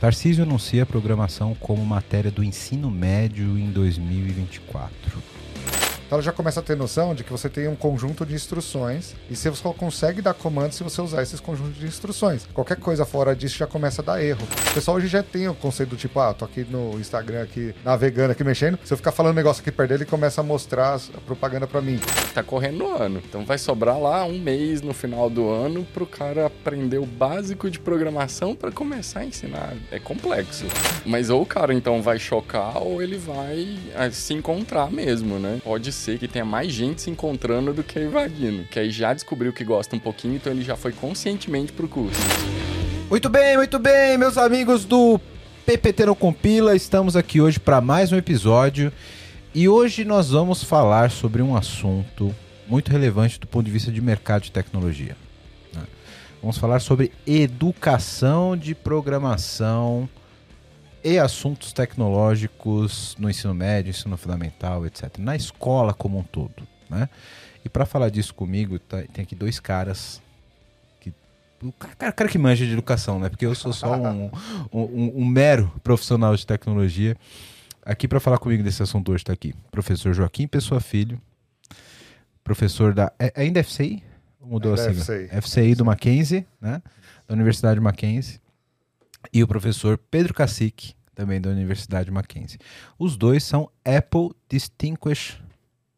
Tarcísio anuncia a programação como matéria do ensino médio em 2024. Então ela já começa a ter noção de que você tem um conjunto de instruções e você só consegue dar comando se você usar esses conjuntos de instruções. Qualquer coisa fora disso já começa a dar erro. O pessoal hoje já tem o conceito do tipo, ah, tô aqui no Instagram aqui navegando aqui mexendo, se eu ficar falando um negócio aqui perto dele, ele começa a mostrar a propaganda para mim. Tá correndo o ano, então vai sobrar lá um mês no final do ano pro cara aprender o básico de programação para começar a ensinar. É complexo. Mas ou o cara então vai chocar ou ele vai ah, se encontrar mesmo, né? Pode ser que tenha mais gente se encontrando do que invadindo. Que aí já descobriu que gosta um pouquinho, então ele já foi conscientemente pro curso. Muito bem, muito bem, meus amigos do PPT não compila, estamos aqui hoje para mais um episódio e hoje nós vamos falar sobre um assunto muito relevante do ponto de vista de mercado de tecnologia. né? Vamos falar sobre educação de programação e assuntos tecnológicos no ensino médio, ensino fundamental, etc. Na escola como um todo. Né? E para falar disso comigo, tá- tem aqui dois caras. Que, o cara, cara que manja de educação, né? Porque eu sou só um, um, um- um mero profissional de tecnologia. Aqui para falar comigo desse assunto hoje está aqui professor Joaquim Pessoa Filho, professor da. É, ainda é FCI? Ou Mudou Ainda é a sigla? FCI. FCI do Mackenzie, né? Da Universidade Mackenzie. E o professor Pedro Cacique, também da Universidade Mackenzie. Os dois são Apple Distinguished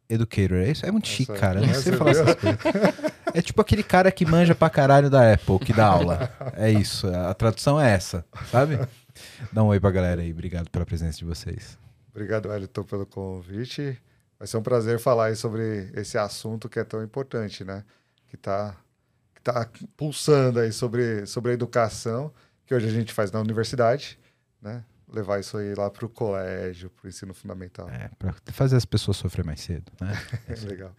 Educator. É isso? É muito chique, cara. Não sei falar essas coisas. É tipo aquele cara que manja pra caralho da Apple, que dá aula. É isso. A tradução é essa, sabe? Dá um oi pra galera aí. Obrigado pela presença de vocês. Obrigado, Wellington, pelo convite. Vai ser um prazer falar aí sobre esse assunto que é tão importante, né? Que está que tá pulsando aí sobre, sobre a educação, que hoje a gente faz na universidade, né? Levar isso aí lá para o colégio, para o ensino fundamental. É, pra fazer as pessoas sofrer mais cedo, né? Legal.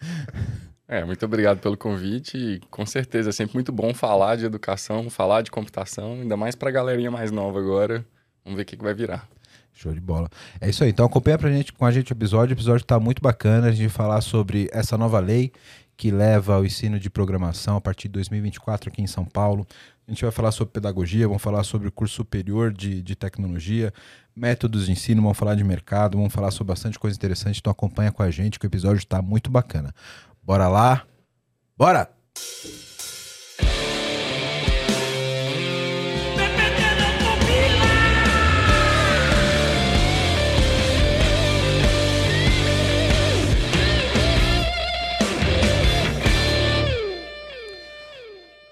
É, muito obrigado pelo convite. E, com certeza é sempre muito bom falar de educação, falar de computação, ainda mais pra galerinha mais nova agora. Vamos ver o que, que vai virar. Show de bola. É isso aí. Então acompanha pra gente, com a gente o episódio. O episódio tá muito bacana. A gente vai falar sobre essa nova lei que leva ao ensino de programação a partir de 2024 aqui em São Paulo. A gente vai falar sobre pedagogia, vamos falar sobre o curso superior de, de tecnologia, métodos de ensino, vamos falar de mercado, vamos falar sobre bastante coisa interessante. Então acompanha com a gente que o episódio está muito bacana. Bora lá? Bora!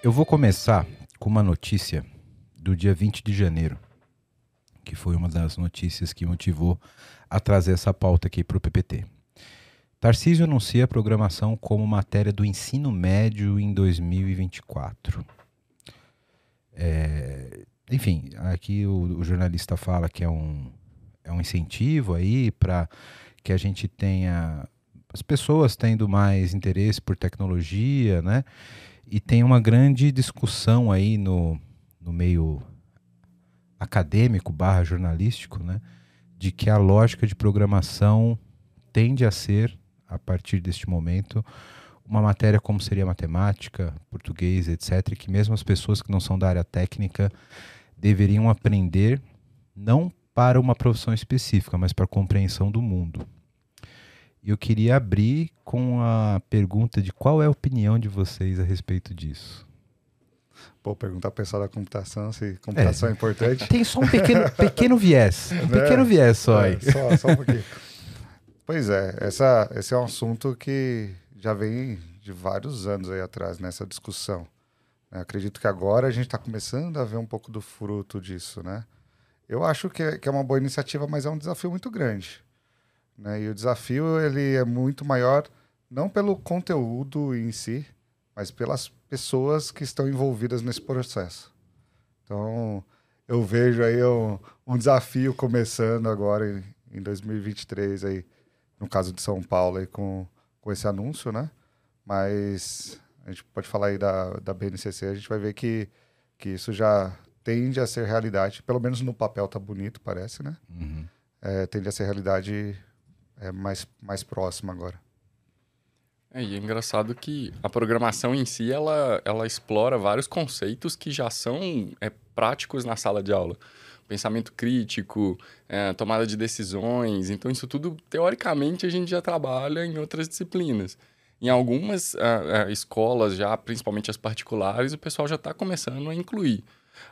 Eu vou começar com uma notícia do dia 20 de janeiro, que foi uma das notícias que motivou a trazer essa pauta aqui para o PPT. Tarcísio anuncia a programação como matéria do ensino médio em 2024. É, enfim, aqui o, o jornalista fala que é um, é um incentivo aí para que a gente tenha as pessoas tendo mais interesse por tecnologia, né? E tem uma grande discussão aí no, no meio acadêmico barra jornalístico, né? De que a lógica de programação tende a ser, a partir deste momento, uma matéria como seria matemática, português, etc., que mesmo as pessoas que não são da área técnica deveriam aprender não para uma profissão específica, mas para a compreensão do mundo. E eu queria abrir com a pergunta de qual é a opinião de vocês a respeito disso. Pô, perguntar pro pessoal da computação se computação é, importante. Tem só um pequeno, pequeno viés. Um pequeno viés só aí. É, só, só um pouquinho. Pois é, essa, esse é um assunto que já vem de vários anos aí atrás nessa discussão. né? Acredito que agora a gente está começando a ver um pouco do fruto disso, né? Eu acho que é, que é uma boa iniciativa, mas é um desafio muito grande. Né? E o desafio ele é muito maior não pelo conteúdo em si, mas pelas pessoas que estão envolvidas nesse processo. Então, eu vejo aí um, um desafio começando agora em, em 2023 aí, no caso de São Paulo aí com, com esse anúncio, né? Mas a gente pode falar aí da, da BNCC, a gente vai ver que, que isso já tende a ser realidade, pelo menos no papel tá bonito, parece, né? Uhum. É, tende a ser realidade é, mais, mais próxima agora. É, e é engraçado que a programação em si, ela, ela explora vários conceitos que já são é, práticos na sala de aula. pensamento crítico, é, tomada de decisões. Então, isso tudo, teoricamente, a gente já trabalha em outras disciplinas. Em algumas uh, uh, escolas, já principalmente as particulares, o pessoal já está começando a incluir.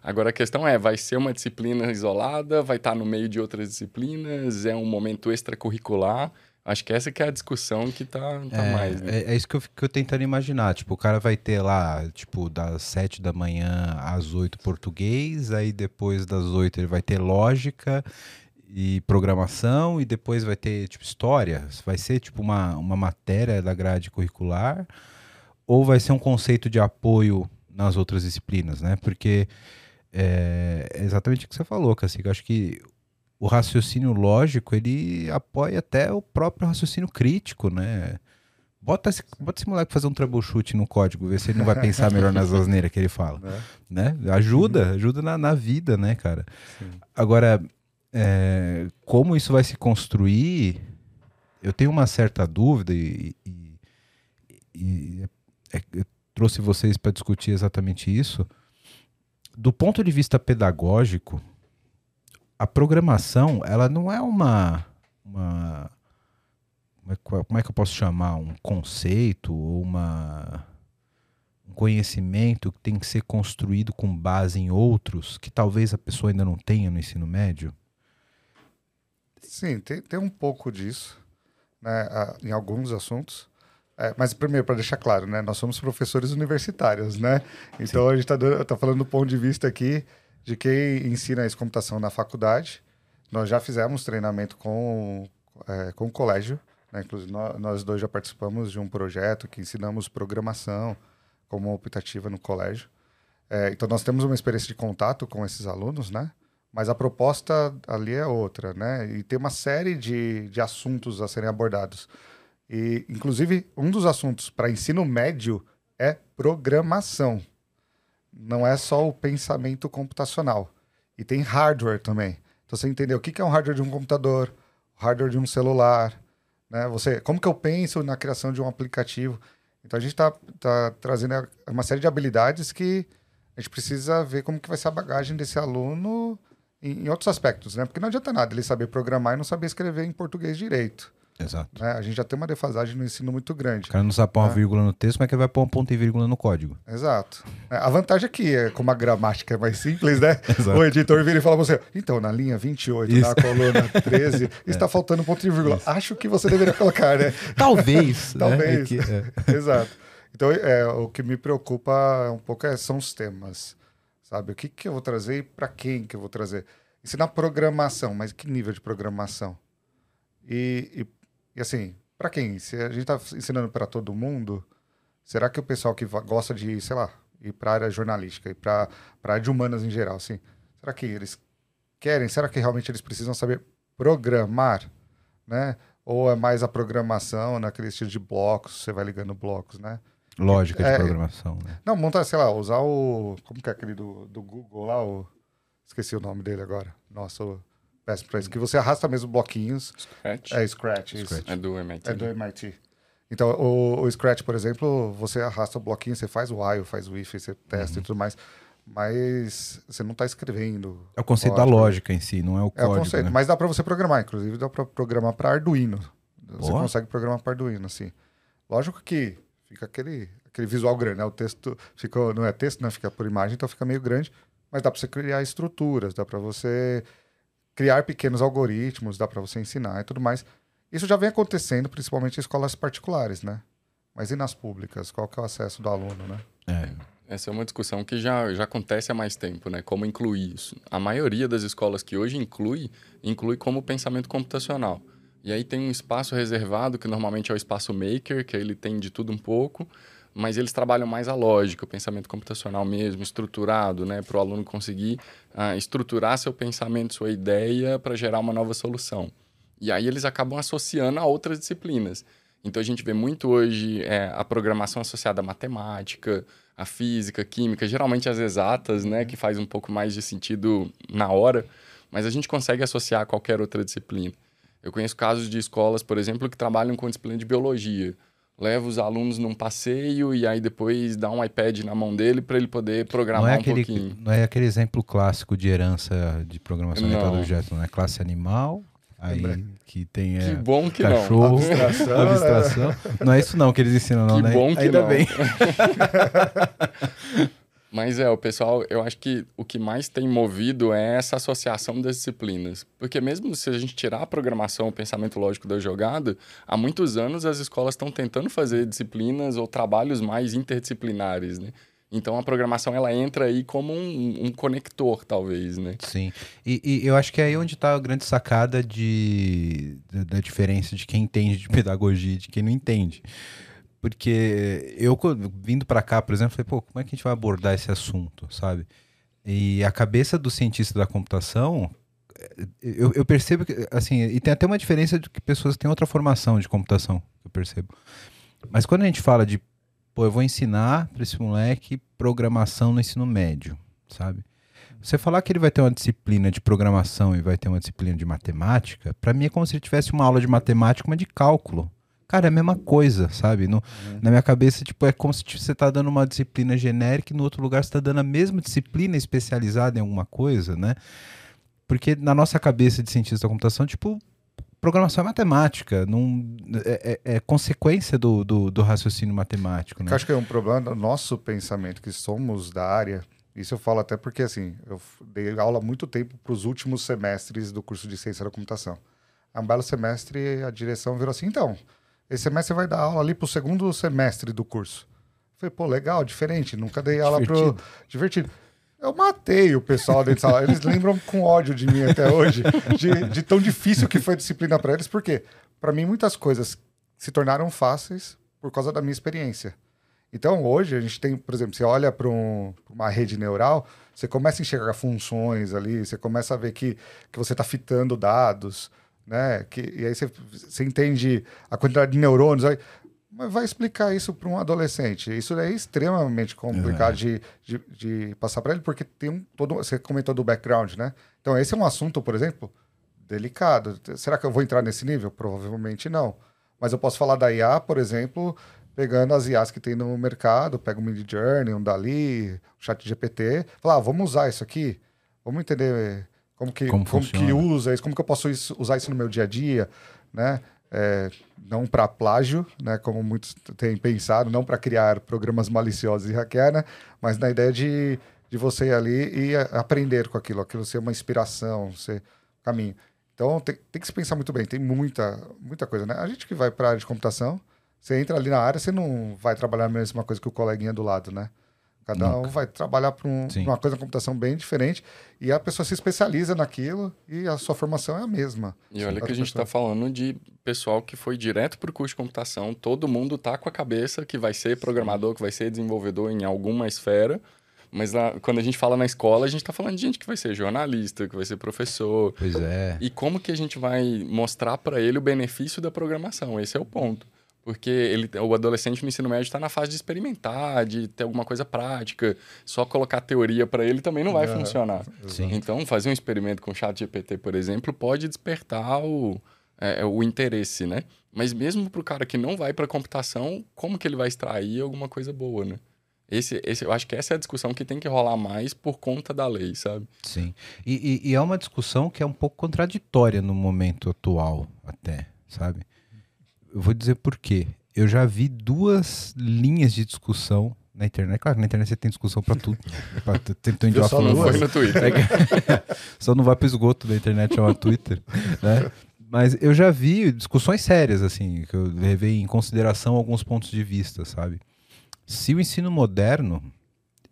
Agora a questão é, vai ser uma disciplina isolada, vai estar tá no meio de outras disciplinas, é um momento extracurricular? Acho que essa que é a discussão que tá, tá é, mais, né? é, é, isso que eu fico tentando imaginar. Tipo, o cara vai ter lá, tipo, das sete da manhã às oito português, aí depois das oito ele vai ter lógica e programação, e depois vai ter, tipo, história. Vai ser, tipo, uma, uma matéria da grade curricular, ou vai ser um conceito de apoio nas outras disciplinas, né? Porque é, é exatamente o que você falou. Eu acho que o raciocínio lógico ele apoia até o próprio raciocínio crítico, né? Bota esse, bota esse moleque fazer um troubleshoot no código, ver se ele não vai pensar melhor nas asneiras que ele fala. É. Né? Ajuda, ajuda na, na vida, né, cara? Sim. Agora, é, como isso vai se construir, eu tenho uma certa dúvida e, e, e é, eu trouxe vocês para discutir exatamente isso. Do ponto de vista pedagógico, a programação, ela não é uma, uma é como é que eu posso chamar um conceito ou uma um conhecimento que tem que ser construído com base em outros que talvez a pessoa ainda não tenha no ensino médio? Sim, tem, tem um pouco disso, né, em alguns assuntos. É, mas primeiro, para deixar claro, né, nós somos professores universitários, né? Então Sim. a gente está tá falando do ponto de vista aqui de quem ensina essa computação na faculdade. Nós já fizemos treinamento com, é, com o colégio, né? inclusive nós, nós, dois já participamos de um projeto que ensinamos programação como optativa no colégio. É, então nós temos uma experiência de contato com esses alunos, né? Mas a proposta ali é outra, né? E tem uma série de, de assuntos a serem abordados. E, inclusive, um dos assuntos para ensino médio é programação não é só o pensamento computacional. E tem hardware também. Então você entendeu o que é um hardware de um computador, o hardware de um celular, né? Você, como que eu penso na criação de um aplicativo? Então a gente está tá trazendo uma série de habilidades que a gente precisa ver como que vai ser a bagagem desse aluno em, em outros aspectos, né? Porque não adianta nada ele saber programar e não saber escrever em português direito. Exato. Né? A gente já tem uma defasagem no ensino muito grande. O cara não sabe pôr uma né? vírgula no texto, mas que vai pôr um ponto e vírgula no código. Exato. É, a vantagem é que, é, como a gramática é mais simples, né? o editor vira e fala pra você: então, na linha 28, Isso. na coluna 13, é. está faltando um ponto e vírgula. Isso. Acho que você deveria colocar, né? Talvez. Né? Talvez. Né? É que, é. Exato. Então, é, o que me preocupa um pouco é, são os temas. Sabe? O que, que eu vou trazer e para quem que eu vou trazer? Ensinar programação, mas que nível de programação? E, e, e assim, para quem? Se a gente está ensinando para todo mundo, será que o pessoal que gosta de, sei lá, ir para a área jornalística e para a área de humanas em geral, assim, será que eles querem? Será que realmente eles precisam saber programar, né? Ou é mais a programação naquele estilo de blocos, você vai ligando blocos, né? Lógica é, de programação, né? Não, montar, sei lá, usar o. Como que é aquele do, do Google lá? O, esqueci o nome dele agora. Nossa, o, Pra isso. Que você arrasta mesmo bloquinhos. Scratch? É, Scratch. Scratch. É do MIT. É do MIT. Então, o, o, Scratch, por exemplo, você arrasta o bloquinho, você faz o while, faz o if, você testa uhum. e tudo mais. Mas você não está escrevendo. É o conceito código. da lógica em si, não é o código. É o conceito, né? mas dá para você programar. Inclusive, dá para programar para Arduino. Você Boa. consegue programar para Arduino, assim. Lógico que fica aquele, aquele visual grande, né? O texto fica, não é texto, né? Fica por imagem, então fica meio grande. Mas dá para você criar estruturas, dá para você criar pequenos algoritmos, dá para você ensinar e tudo mais. Isso já vem acontecendo, principalmente em escolas particulares, né? Mas e nas públicas? Qual que é o acesso do aluno, né? É. Essa é uma discussão que já, já acontece há mais tempo, né? Como incluir isso. A maioria das escolas que hoje inclui, inclui como pensamento computacional. E aí tem um espaço reservado, que normalmente é o espaço maker, que ele tem de tudo um pouco mas eles trabalham mais a lógica, o pensamento computacional mesmo, estruturado, né, para o aluno conseguir uh, estruturar seu pensamento, sua ideia para gerar uma nova solução. E aí eles acabam associando a outras disciplinas. Então a gente vê muito hoje é, a programação associada à matemática, à física, química, geralmente as exatas, né, que faz um pouco mais de sentido na hora, mas a gente consegue associar a qualquer outra disciplina. Eu conheço casos de escolas, por exemplo, que trabalham com disciplina de biologia leva os alunos num passeio e aí depois dá um iPad na mão dele para ele poder programar não é um aquele, pouquinho. Não é aquele exemplo clássico de herança de programação orientada a Não. objetos, não é classe animal, aí Lembra- que tem Que é, bom que não. cachorro, Abstração, né? abstração. Não é isso não que eles ensinam, não, Que né? bom que Ainda não. bem. Mas é, o pessoal, eu acho que o que mais tem movido é essa associação das disciplinas. Porque mesmo se a gente tirar a programação, o pensamento lógico da jogada, há muitos anos as escolas estão tentando fazer disciplinas ou trabalhos mais interdisciplinares, né? Então a programação ela entra aí como um, um conector, talvez, né? Sim. E, e eu acho que é aí onde está a grande sacada de, da, da diferença de quem entende de pedagogia e de quem não entende. Porque eu, vindo para cá, por exemplo, falei, pô, como é que a gente vai abordar esse assunto, sabe? E a cabeça do cientista da computação, eh, eu, eu percebo que, assim, e tem até uma diferença de que pessoas têm outra formação de computação, eu percebo. Mas quando a gente fala de, pô, eu vou ensinar para esse moleque programação no ensino médio, sabe? Você falar que ele vai ter uma disciplina de programação e vai ter uma disciplina de matemática, para mim é como se ele tivesse uma aula de matemática, uma de cálculo. Cara, é a mesma coisa, sabe? No- Na minha cabeça, tipo, é como se você tá dando uma disciplina genérica e no outro lugar você tá dando a mesma disciplina especializada em alguma coisa, né? Porque na nossa cabeça de cientista da computação, tipo, programação é matemática, não, é, é- é consequência do, do, do raciocínio matemático, né? Eu acho que é um problema do nosso pensamento, que somos da área. Isso eu falo até porque, assim, eu dei aula muito tempo para os últimos semestres do curso de Ciência da Computação. Um belo semestre, a direção virou assim, então, esse semestre você vai dar aula ali para o segundo semestre do curso. Eu falei, pô, legal, diferente, nunca dei aula Divertido. Divertido. Eu matei o pessoal dentro da sala. Eles lembram com ódio de mim até hoje, de, de tão difícil que foi a disciplina para eles, porque, para mim, muitas coisas se tornaram fáceis por causa da minha experiência. Então, hoje, a gente tem, por exemplo, você olha para um, uma rede neural, você começa a enxergar funções ali, você começa a ver que, que você está fitando dados, né? Que, e aí você, você entende a quantidade de neurônios. Aí, mas vai explicar isso para um adolescente. Isso é extremamente complicado de, de, de passar para ele, porque tem um todo. Você comentou do background, né? Então, esse é um assunto, por exemplo, delicado. Será que eu vou entrar nesse nível? Provavelmente não. Mas eu posso falar da IA, por exemplo, pegando as IAs que tem no mercado, pega um Mid Journey, um Dali, um Chat GPT, falar, ah, vamos usar isso aqui, vamos entender como que, Como como, que usa isso, como que eu posso isso- usar isso no meu dia a dia, né? É, não para plágio, né? Como muitos têm pensado, não para criar programas maliciosos e hackear, né? Mas na ideia de, de você ir ali e aprender com aquilo, aquilo ser uma inspiração, ser caminho. Então tem, tem que se pensar muito bem, tem muita, muita coisa, né? A gente que vai para a área de computação, você entra ali na área, você não vai trabalhar a mesma coisa que o coleguinha do lado, né? Cada um vai trabalhar para um, Sim. uma coisa na computação bem diferente e a pessoa se especializa naquilo e a sua formação é a mesma. E olha Sim. que a gente está falando de pessoal que foi direto para o curso de computação. Todo mundo tá com a cabeça que vai ser programador, que vai ser desenvolvedor em alguma esfera. Mas lá, quando a gente fala na escola, a gente está falando de gente que vai ser jornalista, que vai ser professor. Pois é. E como que a gente vai mostrar para ele o benefício da programação? Esse é o ponto. Porque ele, o adolescente no ensino médio está na fase de experimentar, de ter alguma coisa prática. Só colocar teoria para ele também não vai Aham. funcionar. Sim. Então, fazer um experimento com o chat GPT, por exemplo, pode despertar o, é, o interesse, né? Mas mesmo para o cara que não vai para computação, como que ele vai extrair alguma coisa boa, né? Esse, esse, eu acho que essa é a discussão que tem que rolar mais por conta da lei, sabe? Sim. E, e- e é uma discussão que é um pouco contraditória no momento atual, até, sabe? Eu vou dizer por quê. Eu já vi duas linhas de discussão na internet. Claro, na internet você tem discussão pra tudo. tem, idiota só duas? Foi no Twitter. É que- Só não vai pro esgoto da internet, chama Twitter, né? Mas eu já vi discussões sérias, assim, que eu levei em consideração alguns pontos de vista, sabe? Se o ensino moderno,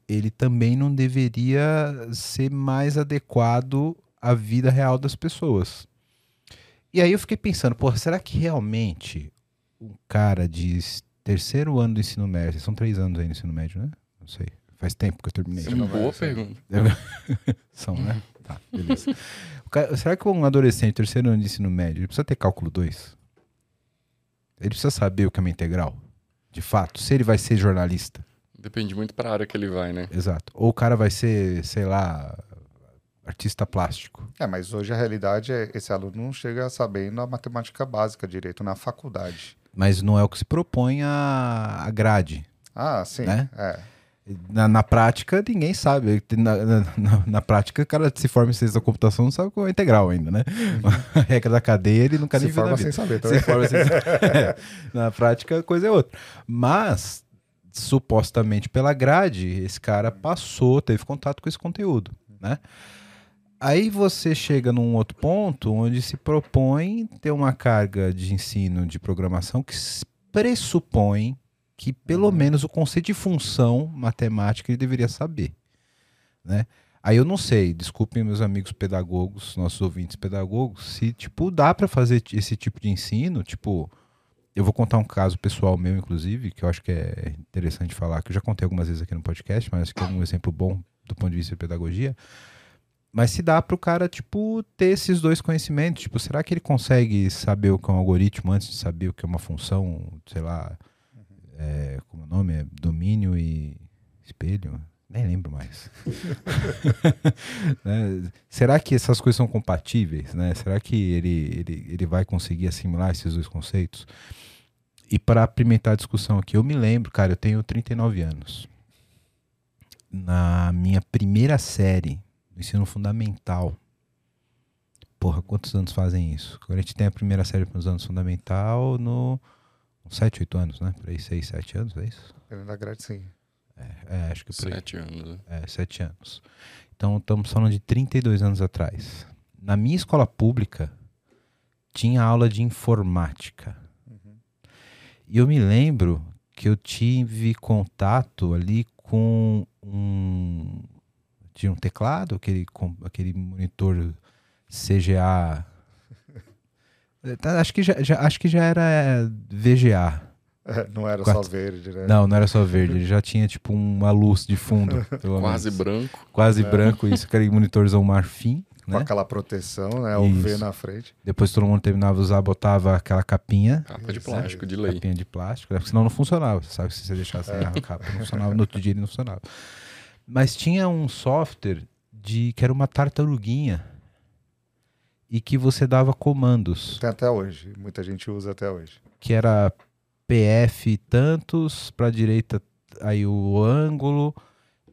ele também não deveria ser mais adequado à vida real das pessoas. E aí eu fiquei pensando, porra, será que realmente um cara de terceiro ano do ensino médio, são três anos aí no ensino médio, né? Não sei, faz tempo que eu terminei. Isso é uma boa pergunta. São, né? Tá, beleza. O cara- será que um adolescente, terceiro ano de ensino médio, ele precisa ter cálculo 2? Ele precisa saber o que é uma integral? De fato, se ele vai ser jornalista. Depende muito para a área que ele vai, né? Exato. Ou o cara vai ser, sei lá, artista plástico. É, mas hoje a realidade é esse aluno não chega sabendo a matemática básica direito na faculdade. Mas não é o que se propõe a, a grade. Ah, sim. Né? É. Na, na prática, ninguém sabe. Na, na, na- prática, o cara se forma em ciência da computação não sabe qual é integral ainda, né? A regra da cadeia, ele nunca Se nem forma sem saber Se forma sem É. Na prática, a coisa é outra. Mas, supostamente pela grade, esse cara passou, teve contato com esse conteúdo, né? Aí você chega num outro ponto onde se propõe ter uma carga de ensino de programação que pressupõe que pelo menos o conceito de função matemática ele deveria saber, né? Aí eu não sei, desculpem meus amigos pedagogos, nossos ouvintes pedagogos, se tipo dá para fazer esse tipo de ensino, tipo, eu vou contar um caso pessoal meu inclusive, que eu acho que é interessante falar, que eu já contei algumas vezes aqui no podcast, mas acho que é um exemplo bom do ponto de vista de pedagogia. Mas se dá para o cara, tipo, ter esses dois conhecimentos, tipo, será que ele consegue saber o que é um algoritmo antes de saber o que é uma função, sei lá, é, como é o nome? É domínio e espelho? Nem lembro mais. Né? Será que essas coisas são compatíveis? Né? Será que ele, ele, ele vai conseguir assimilar esses dois conceitos? E para apimentar a discussão aqui, eu me lembro, cara, eu tenho 39 anos. Na minha primeira série, no ensino fundamental. Porra, quantos anos fazem isso? Quando a gente tem a primeira série nos anos fundamental, no. uns 7, 8 anos, né? Por aí, 6, 7 anos, é isso? Dependendo da grade, sim. É, acho que por aí. Sete anos. né? É, sete anos. Então estamos falando de 32 anos atrás. Na minha escola pública, tinha aula de informática. E eu me lembro que eu tive contato ali com um. Tinha um teclado, aquele, com- aquele monitor CGA. Tá, Acho que já, já- acho que já era VGA. É, não era Quatro. só verde, né? Não, não era só verde, ele já tinha tipo uma luz de fundo. pelo Quase menos. branco. Quase É. branco, isso, aquele monitorzão marfim, Com né? aquela proteção, né? O V na frente. Depois todo mundo terminava de usar, botava aquela capinha, Capa de plástico, de lei. capinha de plástico, né? porque senão não funcionava. Você sabe que se você deixasse É. a capa, não funcionava, no outro dia ele não funcionava. Mas tinha um software de que era uma tartaruguinha e que você dava comandos, Tem até hoje. Muita gente usa até hoje. que era PF tantos, pra direita aí o ângulo.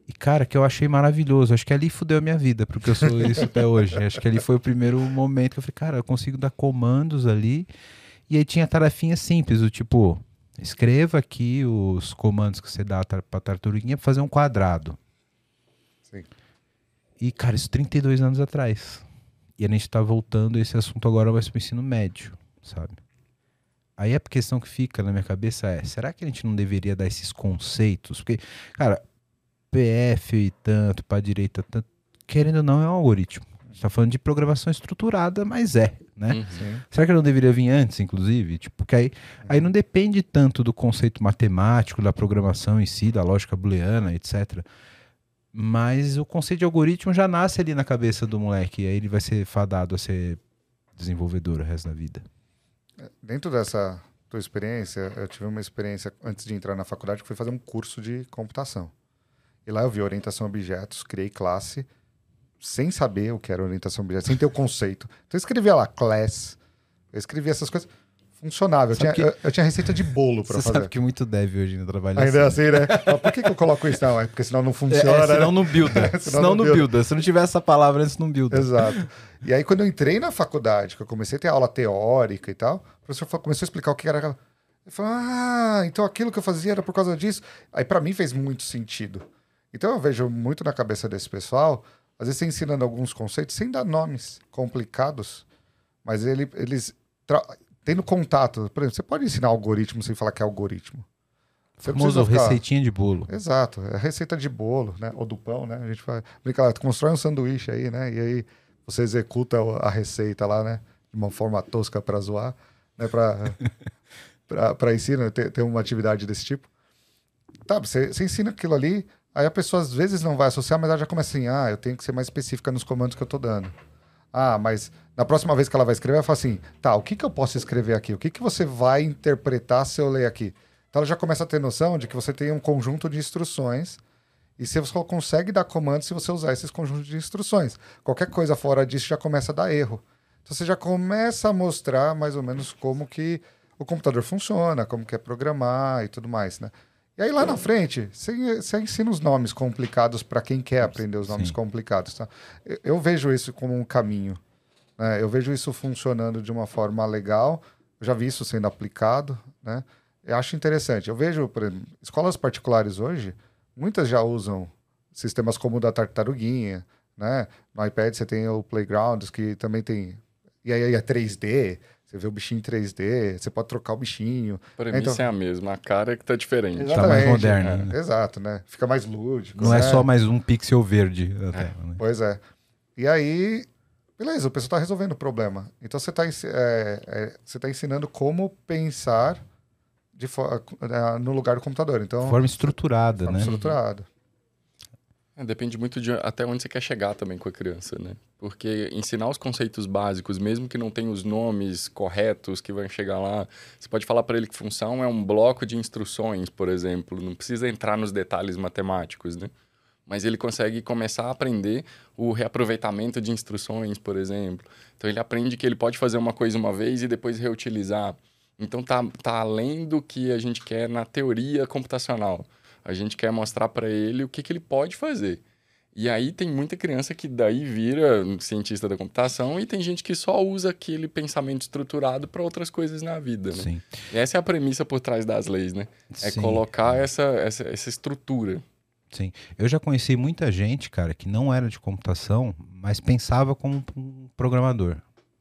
E, cara, que eu achei maravilhoso. Acho que ali fudeu a minha vida, porque eu sou isso até hoje. Acho que ali foi o primeiro momento que eu falei, cara, eu consigo dar comandos ali. E aí tinha tarefinha simples, do tipo, escreva aqui os comandos que você dá pra tartaruguinha pra fazer um quadrado. E, cara, isso 32 anos atrás. E a gente tá voltando, esse assunto agora vai pro ensino médio, sabe? Aí a questão que fica na minha cabeça é, será que a gente não deveria dar esses conceitos? Porque, cara, PF e tanto, para direita tanto, querendo ou não, é um algoritmo. A gente tá falando de programação estruturada, mas é, né? Uhum. Será que não deveria vir antes, inclusive? Tipo, porque aí, aí não depende tanto do conceito matemático, da programação em si, da lógica booleana, etc. Mas o conceito de algoritmo já nasce ali na cabeça do moleque, e aí ele vai ser fadado a ser desenvolvedor o resto da vida. Dentro dessa tua experiência, eu tive uma experiência antes de entrar na faculdade que foi fazer um curso de computação. E lá eu vi orientação a objetos, criei classe sem saber o que era orientação a objetos, sem ter o conceito. Então eu escrevia lá class, eu escrevia essas coisas. Funcionava. Eu, tinha, que- eu, eu tinha receita de bolo para Você fazer. sabe que muito deve hoje no trabalho Ainda é assim. assim, né? Mas por que, que eu coloco isso? Não, é porque senão não É, funciona. é, senão né? não builda. Senão senão não não builda. Se não tiver essa palavra antes, não builda. Exato. E aí, quando eu entrei na faculdade, que eu comecei a ter aula teórica e tal, o professor começou a explicar o que era. aquela- Eu falei, ah, então aquilo que eu fazia era por causa disso. Aí, pra mim, fez muito sentido. Então, eu vejo muito na cabeça desse pessoal, às vezes, você ensinando alguns conceitos sem dar nomes complicados, mas ele, eles tendo contato. Por exemplo, você pode ensinar algoritmo sem falar que é algoritmo. Você Famoso ficar- receitinha de bolo. Exato, é receita de bolo, né? Ou do pão, né? A gente faz, brinca lá, tu constrói um sanduíche aí, né? E aí você executa a receita lá, né? De uma forma tosca para zoar, né? Para para ensino, ter, ter uma atividade desse tipo. Tá, você, você ensina aquilo ali, aí a pessoa às vezes não vai associar, mas ela já começa assim, ah, eu tenho que ser mais específica nos comandos que eu tô dando. Ah, mas na próxima vez que ela vai escrever, ela fala assim, tá, o que que eu posso escrever aqui? O que que você vai interpretar se eu ler aqui? Então ela já começa a ter noção de que você tem um conjunto de instruções E você só consegue dar comando se você usar esses conjuntos de instruções. Qualquer coisa fora disso já começa a dar erro. Então você já começa a mostrar mais ou menos como que o computador funciona, como que é programar e tudo mais, né? E aí lá na frente, você, ensina os nomes complicados para quem quer aprender os nomes Sim. complicados. Tá? Eu, eu vejo isso como um caminho. né? Eu vejo isso funcionando de uma forma legal. Eu já vi isso sendo aplicado, né? Eu acho interessante. Eu vejo, por exemplo, escolas particulares hoje, muitas já usam sistemas como o da Tartaruguinha, né? No iPad você tem o Playgrounds, que também tem... E aí é 3D, você vê o bichinho em 3D, você pode trocar o bichinho. A premissa Então- é a mesma, a cara é que tá diferente. Tá mais Exatamente, moderno, é, né? Exato, né? Fica mais lúdico. Não é né? só mais um pixel verde. tela, né? Pois é. E aí, beleza, o pessoal está resolvendo o problema. Então você está você tá ensinando como pensar de no lugar do computador. Então, Forma estruturada, forma né? estruturada. É, depende muito de até onde você quer chegar também com a criança, né? Porque ensinar os conceitos básicos, mesmo que não tenha os nomes corretos que vão chegar lá, você pode falar para ele que função é um bloco de instruções, por exemplo. Não precisa entrar nos detalhes matemáticos, né? Mas ele consegue começar a aprender o reaproveitamento de instruções, por exemplo. Então ele aprende que ele pode fazer uma coisa uma vez e depois reutilizar. Então tá, tá além do que a gente quer na teoria computacional. A gente quer mostrar para ele o que, que ele pode fazer. E aí tem muita criança que daí vira um cientista da computação e tem gente que só usa aquele pensamento estruturado para outras coisas na vida, né? Sim. E essa é a premissa por trás das leis, né? É Sim. colocar essa, essa, essa estrutura. Sim. Eu já conheci muita gente, cara, que não era de computação, mas pensava como um programador,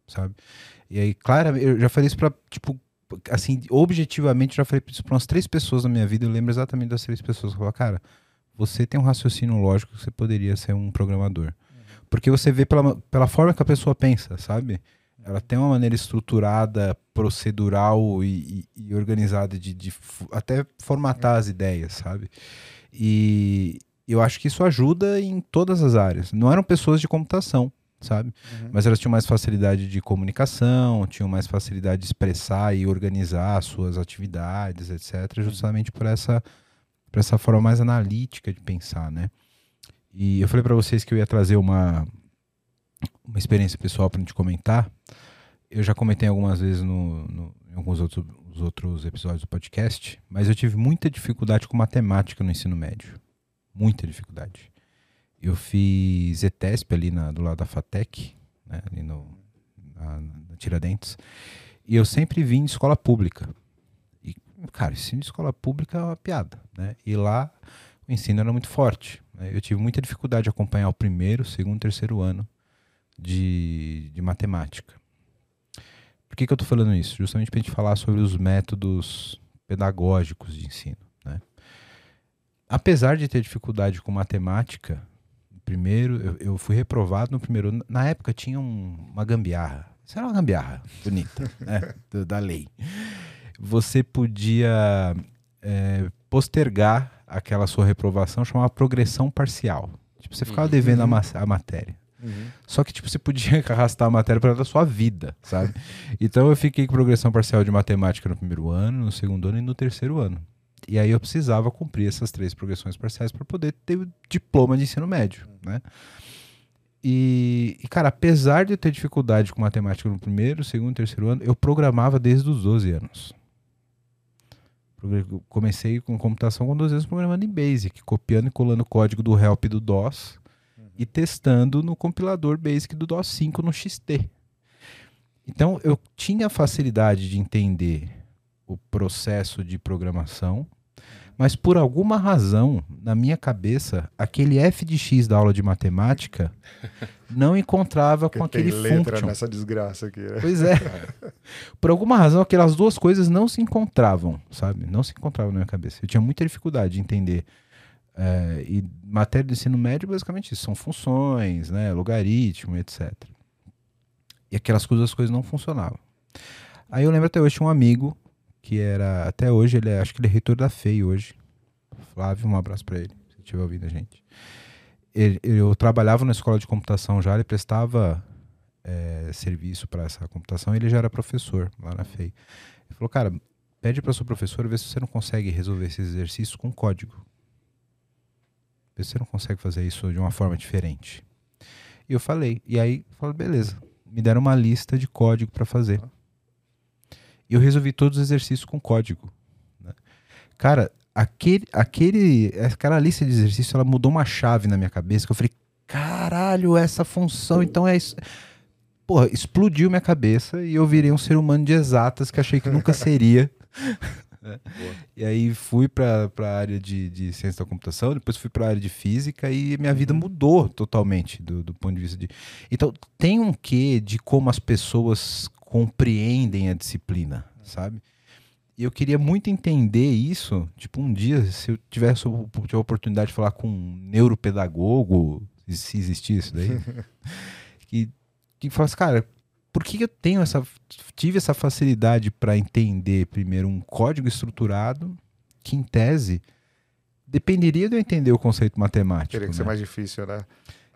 sabe? E aí, claro, eu já falei isso pra, tipo, assim, objetivamente, eu já falei isso pra umas três pessoas na minha vida. Eu lembro exatamente das três pessoas que falaram, cara, você tem um raciocínio lógico que você poderia ser um programador. Porque você vê pela, pela forma que a pessoa pensa, sabe? Ela tem uma maneira estruturada, procedural e, e- e organizada de, de até formatar as ideias, sabe? E eu acho que isso ajuda em todas as áreas. Não eram pessoas de computação, sabe? Mas elas tinham mais facilidade de comunicação, tinham mais facilidade de expressar e organizar as suas atividades, etc., justamente por essa, por essa forma mais analítica de pensar, né? E eu falei para vocês que eu ia trazer uma, uma experiência pessoal para gente comentar. Eu já comentei algumas vezes no, no- em alguns outros, os outros episódios do podcast, mas eu tive muita dificuldade com matemática no ensino médio. Muita dificuldade. Eu fiz ETESP ali na- do lado da FATEC, né, ali no, na, na Tiradentes, e eu sempre vim de escola pública. E, cara, ensino de escola pública é uma piada, né? E lá o ensino era muito forte. né? Eu tive muita dificuldade de acompanhar o primeiro, segundo, terceiro ano de, de matemática. Por que, que eu estou falando isso? Justamente para a gente falar sobre os métodos pedagógicos de ensino. Né? Apesar de ter dificuldade com matemática, primeiro eu, eu fui reprovado no primeiro ano. Na época tinha um- uma gambiarra. Isso era uma gambiarra bonita, né? da lei. Você podia é, postergar aquela sua reprovação, chamava progressão parcial. Tipo, você ficava Uhum. devendo a, ma- a matéria. Uhum. Só que, tipo, você podia arrastar a matéria para da sua vida, sabe? Então eu fiquei com progressão parcial de matemática no primeiro ano, no segundo ano e no terceiro ano. E aí eu precisava cumprir essas três progressões parciais para poder ter o diploma de ensino médio, né? E, e, cara, apesar de eu ter dificuldade com matemática no primeiro, segundo, terceiro ano, eu programava desde os 12 anos. Comecei com computação com 12 anos programando em Basic, copiando e colando o código do help do DOS e testando no compilador Basic do DOS 5 no XT. Então eu tinha facilidade de entender o processo de programação, mas por alguma razão, na minha cabeça, aquele f de x da aula de matemática não encontrava com Porque tem aquele letra function. nessa desgraça aqui. né? Pois é. Por alguma razão, aquelas duas coisas não se encontravam, sabe? Não se encontravam na minha cabeça. Eu tinha muita dificuldade de entender. É, e matéria do ensino médio, basicamente, isso, são funções, né? Logaritmo, etc. E aquelas coisas, as coisas não funcionavam. Aí eu lembro até hoje, um amigo que era, até hoje, ele é, acho que ele é reitor da FEI hoje. Flávio, um abraço pra ele, se estiver ouvindo a gente. Ele- eu trabalhava na escola de computação já, ele prestava é, serviço para essa computação, ele já era professor lá na FEI. Ele falou, cara, pede para sua professora ver se você não consegue resolver esses exercícios com código. Vê se você não consegue fazer isso de uma forma diferente. E eu falei. E aí, falei, beleza. Me deram uma lista de código para fazer. E eu resolvi todos os exercícios com código. né? Cara, aquele, aquele, aquela lista de exercícios, ela mudou uma chave na minha cabeça que eu falei, caralho, essa função, então é isso. Porra, explodiu minha cabeça e eu virei um ser humano de exatas que achei que nunca seria. E aí fui para a área de, de ciência da computação, depois fui para a área de física e minha vida mudou totalmente do, do ponto de vista de. Então tem um quê de como as pessoas compreendem a disciplina, sabe? E eu queria muito entender isso. Tipo, um dia, se eu tivesse a oportunidade de falar com um neuropedagogo, se existir isso daí, que, que falasse, cara, por que eu tenho essa. tive essa facilidade para entender primeiro um código estruturado que, em tese, dependeria de eu entender o conceito matemático. Teria que ser né? mais difícil, né?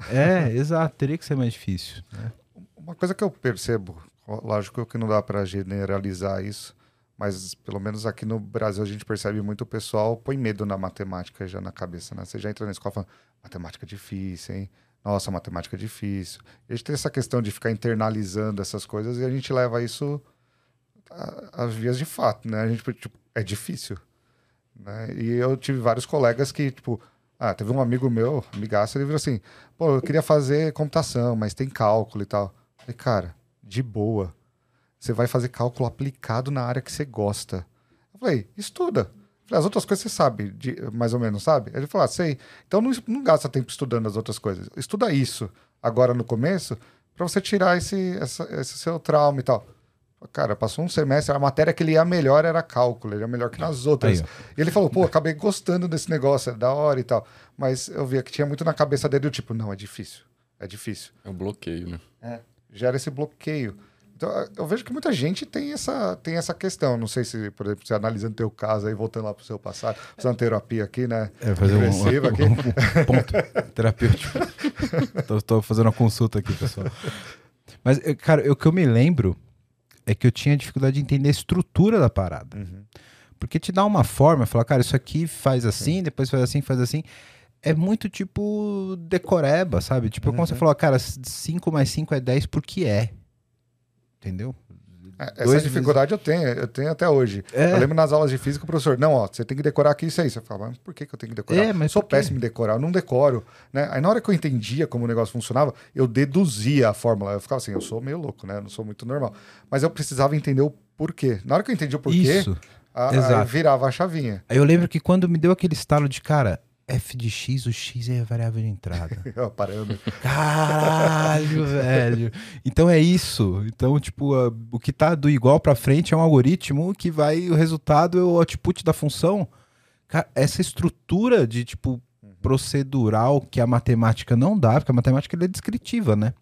É, exato, teria que ser mais difícil. né? Uma coisa que eu percebo, lógico que não dá para generalizar isso, mas pelo menos aqui no Brasil a gente percebe muito o pessoal põe medo na matemática já na cabeça, né? Você já entra na escola falando, matemática difícil, hein? Nossa, matemática é difícil. E a gente tem essa questão de ficar internalizando essas coisas e a gente leva isso às vias de fato, né? A gente, tipo, é difícil, né? E eu tive vários colegas que, tipo, ah, teve um amigo meu, amigaço, ele virou assim, pô, eu queria fazer computação, mas tem cálculo e tal. Eu falei, cara, de boa. Você vai fazer cálculo aplicado na área que você gosta. Eu falei, estuda. Eu falei, as outras coisas você sabe, de- mais ou menos, sabe? Ele falou, ah, sei. Então não, não gasta tempo estudando as outras coisas. Estuda isso agora no começo para você tirar esse, essa- esse seu trauma e tal. Cara, passou um semestre, a matéria que ele ia melhor era cálculo, ele ia melhor que nas outras. Aí, e ele falou, pô, acabei gostando desse negócio, é da hora e tal. Mas eu via que tinha muito na cabeça dele, do tipo, não, é difícil, é difícil É o bloqueio, né? Gera esse bloqueio. Então, eu vejo que muita gente tem essa, tem essa questão. Não sei se, por exemplo, você analisando teu caso aí, voltando lá pro seu passado, fazendo terapia aqui, né? É, fazer um, Regressiva aqui. um- um ponto terapêutico. tô fazendo uma consulta aqui, pessoal. Mas, eh, cara, o que eu me lembro é que eu tinha dificuldade de entender a estrutura da parada. Uhum. Porque te dá uma forma, falar, cara, isso aqui faz assim, depois faz assim, faz assim. É muito tipo decoreba, sabe? Tipo, como você Uhum. falou, cara, 5 mais 5 é 10 porque é. Entendeu? É, Essa Dois vezes- dificuldade eu tenho, eu tenho até hoje. É. Eu lembro nas aulas de física, o professor, não, ó, você tem que decorar aqui isso aí. Você fala, mas por que, que eu tenho que decorar? É, mas eu sou péssimo em decorar, eu não decoro. Né? Aí na hora que eu entendia como o negócio funcionava, eu deduzia a fórmula. Eu ficava assim, eu sou meio louco, né? Eu não sou muito normal. Mas eu precisava entender o porquê. Na hora que eu entendi o porquê, a- exato. virava a chavinha. Aí eu lembro que quando me deu aquele estalo de, cara, f de x, o x é a variável de entrada. Ó, Parando. Caralho, velho. Então é isso. Então, tipo, a- o que tá do igual pra frente é um algoritmo que vai, o resultado é o output da função. Cara, essa estrutura de, tipo, procedural que a matemática não dá, porque a matemática é descritiva, né?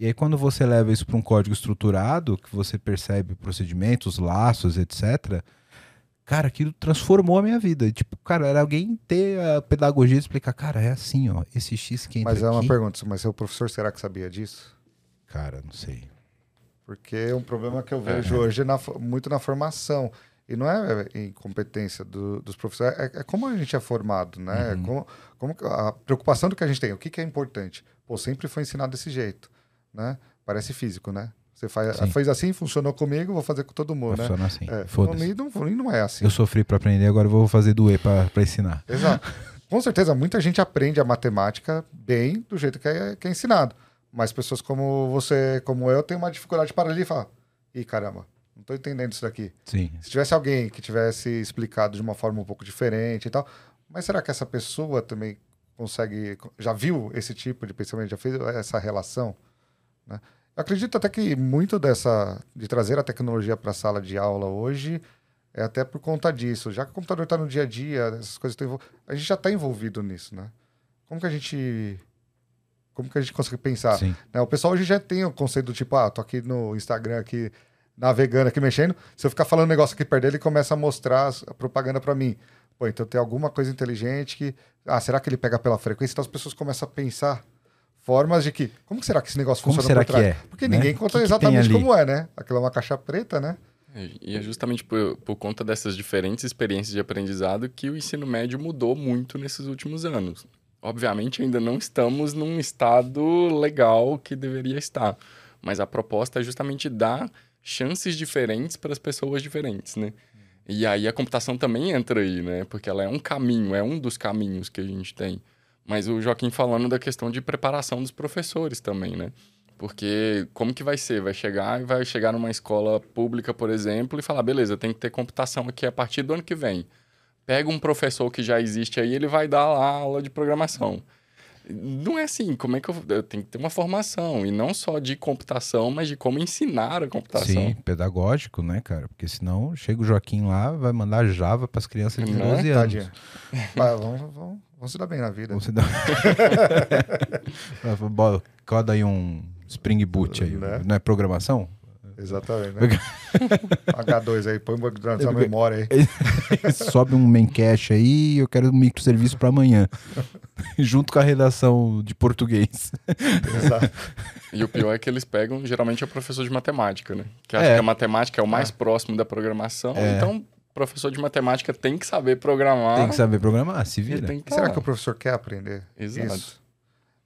E aí, quando você leva isso para um código estruturado, que você percebe procedimentos, laços, etc., cara, aquilo transformou a minha vida. Tipo, cara, era alguém ter a pedagogia de explicar, cara, é assim, ó, esse X que entra Mas é uma aqui, pergunta, mas seu professor será que sabia disso? Cara, não sei. Porque é um problema que eu vejo hoje na muito na formação. E não é incompetência do- dos professores, é, é como a gente é formado, né? Uhum. Como, como a preocupação do que a gente tem, o que, que é importante? Pô, sempre foi ensinado desse jeito, né? Parece físico, né? Você faz, Sim. fez assim, funcionou comigo, vou fazer com todo Vai mundo, né? funcionar assim. É, Foda-se. não, e não é assim. Eu sofri pra aprender, agora eu vou fazer doer pra ensinar. Exato. Com certeza, muita gente aprende a matemática bem do jeito que é, que é ensinado. Mas pessoas como você, como eu, têm uma dificuldade para ali e falar: ih, caramba, não estou entendendo isso daqui. Sim. Se tivesse alguém que tivesse explicado de uma forma um pouco diferente e tal, mas será que essa pessoa também consegue, já viu esse tipo de pensamento, já fez essa relação? Né? Acredito até que muito dessa, de trazer a tecnologia para a sala de aula hoje é até por conta disso. Já que o computador está no dia a dia, essas coisas estão a gente já está envolvido nisso, né? Como que a gente, como que a gente consegue pensar? Né? O pessoal hoje já tem o conceito do tipo, ah, tô aqui no Instagram aqui navegando aqui mexendo, se eu ficar falando um negócio aqui perto dele, ele começa a mostrar a propaganda para mim. Pô, então tem alguma coisa inteligente que, ah, será que ele pega pela frequência? Então as pessoas começam a pensar formas de que, como será que esse negócio Como funciona será por trás? que é, Porque né? ninguém conta que que exatamente como é, né? Aquilo é uma caixa preta, né? É, E é justamente por, por conta dessas diferentes experiências de aprendizado que o ensino médio mudou muito nesses últimos anos. Obviamente ainda não estamos num estado legal que deveria estar, mas a proposta é justamente dar chances diferentes para as pessoas diferentes, né? E aí a computação também entra aí, né? Porque ela é um caminho, é um dos caminhos que a gente tem. Mas o Joaquim falando da questão de preparação dos professores também, né? Porque como que vai ser? Vai chegar e vai chegar numa escola pública, por exemplo, e falar, beleza, tem que ter computação aqui a partir do ano que vem. Pega um professor que já existe aí, ele vai dar lá aula de programação. Não é assim, como é que eu, eu tenho que ter uma formação, e não só de computação, mas de como ensinar a computação. Sim, pedagógico, né, cara? Porque senão chega o Joaquim lá, vai mandar Java para as crianças de Né? 12 anos. Tadinha. Mas vamos, vamos, vamos se dar bem na vida. Você dá... Bola, Coda aí um Spring Boot aí. Né? Não é programação? Exatamente, né? H2 aí, põe na sua memória aí. Sobe um main cache aí eu quero um microserviço para amanhã. Junto com a redação de português. Exato. E o pior é que eles pegam, geralmente, é o professor de matemática, né? Que acha É. que a matemática é o mais próximo da programação. É. Então, professor de matemática tem que saber programar. Tem que saber programar, se vira. tem que Será que o professor quer aprender? Exato. Isso.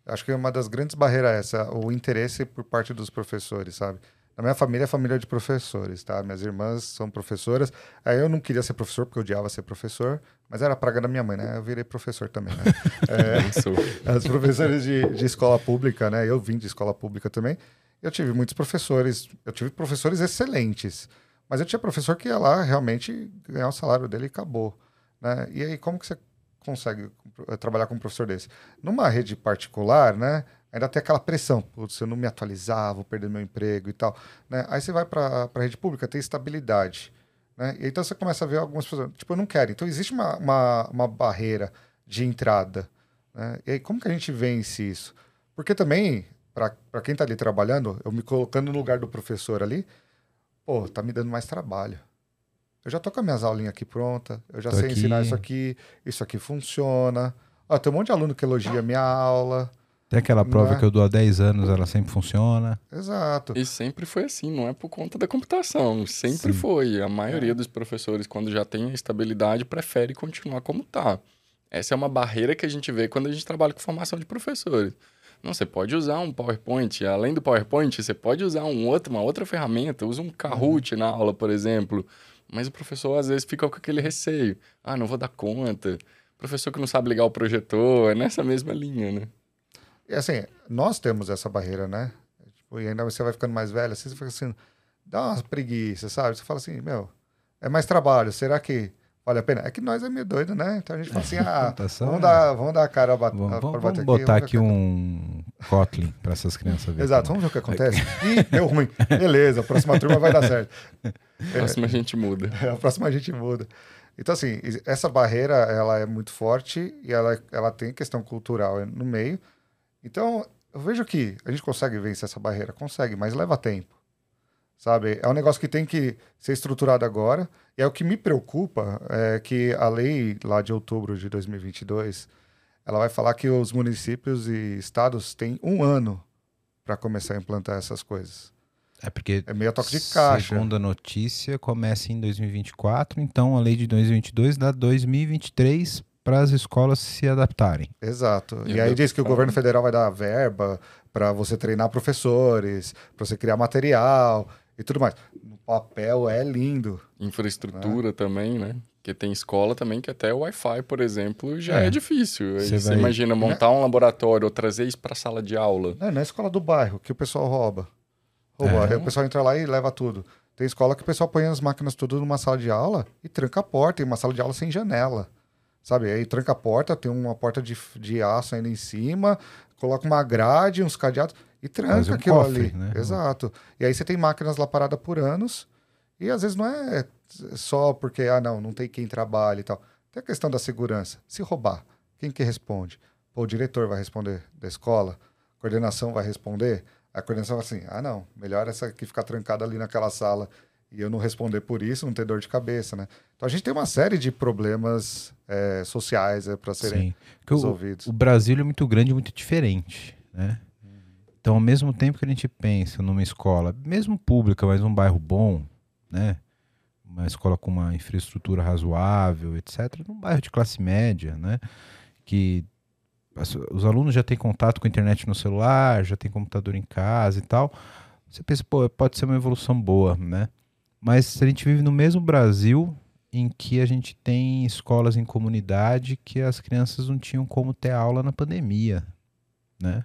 Acho que uma das grandes barreiras é essa, o interesse por parte dos professores, sabe? Na minha família é família de professores, tá? Minhas irmãs são professoras. Aí eu não queria ser professor, porque eu odiava ser professor, mas era a praga da minha mãe, né? Eu virei professor também, né? É, as professores de, de escola pública, né? Eu vim de escola pública também. Eu tive muitos professores, eu tive professores excelentes, mas eu tinha professor que ia lá realmente ganhar o salário dele e acabou, né? E aí como que você consegue eh, trabalhar com um professor desse? Numa rede particular, né? Ainda tem aquela pressão, putz, eu não me atualizar, vou perder meu emprego e tal, né? Aí você vai para a rede pública, tem estabilidade, né? E então você começa a ver algumas pessoas, tipo, eu não quero. Então existe uma, uma, uma barreira de entrada, né? E aí como que a gente vence isso? Porque também, para quem está ali trabalhando, eu me colocando no lugar do professor ali, pô, tá me dando mais trabalho. Eu já tô com as minhas aulinhas aqui pronta, eu já Tô sei aqui. ensinar isso aqui, isso aqui funciona. Ó, tem um monte de aluno que elogia a minha aula. Tem aquela prova Né? que eu dou há 10 anos, ela sempre funciona. Exato. E sempre foi assim, não é por conta da computação. Sempre Sim. foi. A maioria dos professores, quando já tem a estabilidade, prefere continuar como tá. Essa é uma barreira que a gente vê quando a gente trabalha com formação de professores. Não, você pode usar um PowerPoint. Além do PowerPoint, você pode usar um outro, uma outra ferramenta. Usa um Kahoot na aula, por exemplo. Mas o professor, às vezes, fica com aquele receio. Ah, não vou dar conta. Professor que não sabe ligar o projetor. É nessa mesma linha, né? E assim, nós temos essa barreira, né? Tipo, e ainda você vai ficando mais velho, assim, você fica assim, dá umas preguiças, sabe? Você fala assim, meu, é mais trabalho, será que vale a pena? É que nós é meio doido, né? Então a gente fala assim, ah, Computação, vamos, é. dar, vamos dar a cara a bat- Vamos, a- pra vamos- bater vamos botar aqui um Kotlin para essas crianças verem. Exato, vamos ver o que acontece. Ih, deu ruim. Beleza, a próxima turma vai dar certo. Próxima a gente muda. A próxima a gente muda. Então, assim, essa barreira, ela é muito forte e ela, ela tem questão cultural no meio. Então, eu vejo que a gente consegue vencer essa barreira. Consegue, mas leva tempo. Sabe? É um negócio que tem que ser estruturado agora. E é o que me preocupa é que a lei lá de outubro de 2022, ela vai falar que os municípios e estados têm um ano para começar a implantar essas coisas. É porque, É meio a toque de caixa. segundo a notícia, começa em 2024, então a lei de 2022 dá 2023 para as escolas se adaptarem. Exato. E E aí diz que o governo federal vai dar verba para você treinar professores, para você criar material e tudo mais. No papel é lindo. Infraestrutura também, né? Porque tem escola também que até o Wi-Fi, por exemplo, já É. é, difícil. Aí Você vai- imagina montar um laboratório ou trazer isso para a sala de aula. É na escola do bairro que o pessoal rouba. Rouba. É. Aí o pessoal entra lá e leva tudo. Tem escola que o pessoal põe as máquinas tudo numa sala de aula e tranca a porta. Tem uma sala de aula sem janela. Sabe? Aí tranca a porta, tem uma porta de, de aço ainda em cima, coloca uma grade, uns cadeados e tranca Quase um aquilo cofre, ali. né? Exato. E aí você tem máquinas lá paradas por anos e às vezes não é só porque, ah, não, não tem quem trabalhe e tal. Tem a questão da segurança. Se roubar, quem que responde? Pô, o diretor vai responder da escola, a coordenação vai responder. A coordenação vai assim, ah, não, melhor essa aqui ficar trancada ali naquela sala e eu não responder por isso, não ter dor de cabeça, né? Então a gente tem uma série de problemas é, sociais é, para serem Sim. Porque o, resolvidos. o Brasil é muito grande e muito diferente, né? Então, ao mesmo tempo que a gente pensa numa escola, mesmo pública, mas um bairro bom, né? Uma escola com uma infraestrutura razoável, etc., num bairro de classe média, né? Que os alunos já têm contato com a internet no celular, já tem computador em casa e tal. Você pensa, pô, pode ser uma evolução boa, né? Mas a gente vive no mesmo Brasil em que a gente tem escolas em comunidade que as crianças não tinham como ter aula na pandemia, né?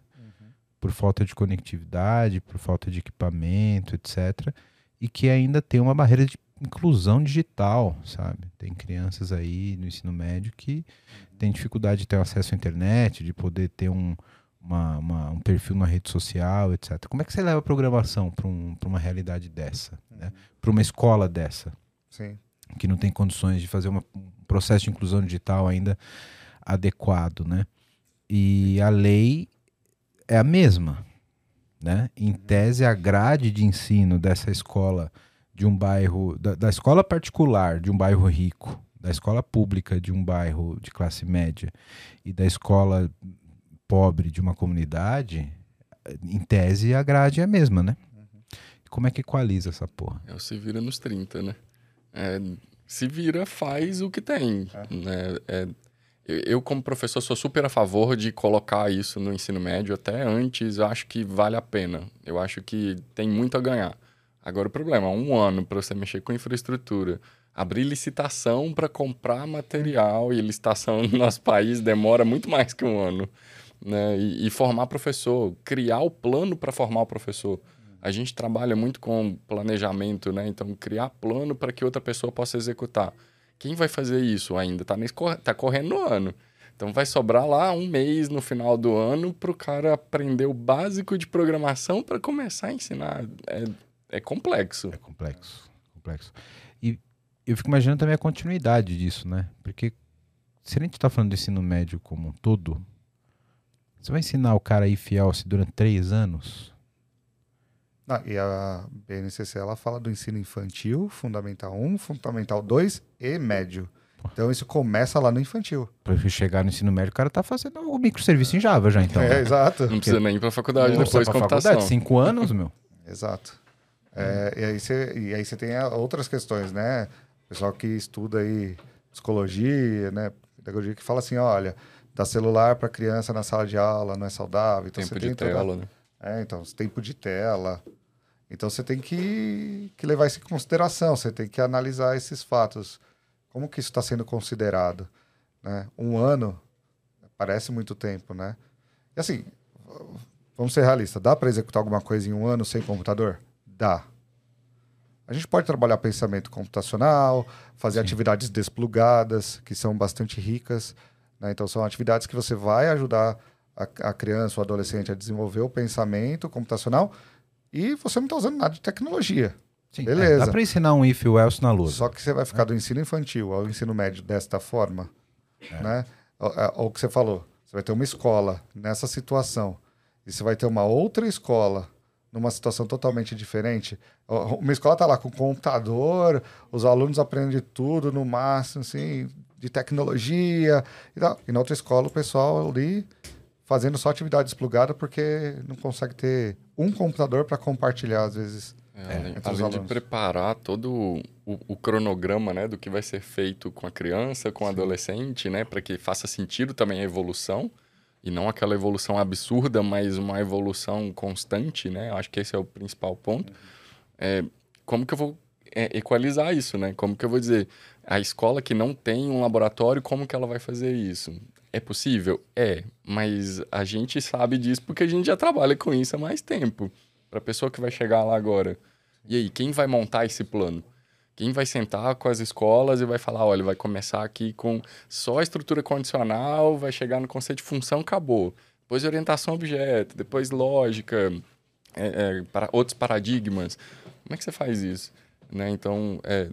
Uhum. Por falta de conectividade, por falta de equipamento, etc. E que ainda tem uma barreira de inclusão digital, sabe? Tem crianças aí no ensino médio que têm dificuldade de ter acesso à internet, de poder ter um, uma, uma, um perfil na rede social, etc. Como é que você leva a programação para um, uma realidade dessa? Né? Para uma escola dessa? Sim. Que não tem condições de fazer uma, um processo de inclusão digital ainda adequado, né? E a lei é a mesma, né? Em tese, a grade de ensino dessa escola de um bairro, da, da escola particular de um bairro rico, da escola pública de um bairro de classe média e da escola pobre de uma comunidade, em tese a grade é a mesma, né? Uhum. Como é que equaliza essa porra? É o se vira nos 30, né? É, se vira, faz o que tem. É. Né? É, eu, como professor, sou super a favor de colocar isso no ensino médio. Até antes, eu acho que vale a pena. Eu acho que tem muito a ganhar. Agora, o problema, um ano para você mexer com infraestrutura, abrir licitação para comprar material, e licitação no nosso país demora muito mais que um ano. Né? E, e formar professor, criar o plano para formar o professor. A gente trabalha muito com planejamento, né? Então, criar plano para que outra pessoa possa executar. Quem vai fazer isso ainda? Está tá correndo no ano. Então, vai sobrar lá um mês no final do ano para o cara aprender o básico de programação para começar a ensinar. É, é complexo. É complexo, complexo. E eu fico imaginando também a continuidade disso, né? Porque se a gente está falando do ensino médio como um todo, você vai ensinar o cara aí fiel se durante três anos? Ah, e a BNCC ela fala do ensino infantil, fundamental 1, fundamental 2 e médio. Então isso começa lá no infantil. Para chegar no ensino médio, o cara tá fazendo o microserviço em Java já, então. É, exato. Não precisa nem ir para faculdade não depois de computação. Faculdade, cinco anos, meu. exato. É, e, aí você, e aí você tem outras questões, né? Pessoal que estuda aí psicologia, né? Pedagogia que fala assim, olha, dar celular para criança na sala de aula não é saudável. Então tempo você de tem tela, toda... né? É, então, tempo de tela. Então você tem que, que levar isso em consideração, você tem que analisar esses fatos. Como que isso está sendo considerado? Né? Um ano parece muito tempo, né? E assim, vamos ser realistas, dá para executar alguma coisa em um ano sem computador? Dá. A gente pode trabalhar pensamento computacional, fazer Sim. atividades desplugadas, que são bastante ricas. Né? Então, são atividades que você vai ajudar a, a criança ou adolescente a desenvolver o pensamento computacional e você não está usando nada de tecnologia. Sim, Beleza. É, dá para ensinar um if ou else na luz. Só que você vai ficar do ensino infantil ao ensino médio desta forma, é. né? É, o que você falou, você vai ter uma escola nessa situação e você vai ter uma outra escola numa situação totalmente diferente. Uma escola está lá com computador, os alunos aprendem tudo no máximo, assim, de tecnologia e tal. E na outra escola o pessoal ali fazendo só atividade desplugada porque não consegue ter um computador para compartilhar, às vezes. É, além, além de preparar todo o, o, cronograma né, do que vai ser feito com a criança, com o adolescente, né, para que faça sentido também a evolução e não aquela evolução absurda, mas uma evolução constante, né? Acho que esse é o principal ponto. Uhum. É, como que eu vou é, equalizar isso, né? Como que eu vou dizer, a escola que não tem um laboratório, como que ela vai fazer isso? É possível? É, mas a gente sabe disso porque a gente já trabalha com isso há mais tempo. Para a pessoa que vai chegar lá agora. E aí, quem vai montar esse plano? Quem vai sentar com as escolas e vai falar, olha, vai começar aqui com só a estrutura condicional, vai chegar no conceito de função, acabou. Depois orientação objeto, depois lógica, é, é, para outros paradigmas. Como é que você faz isso? Né? Então, é,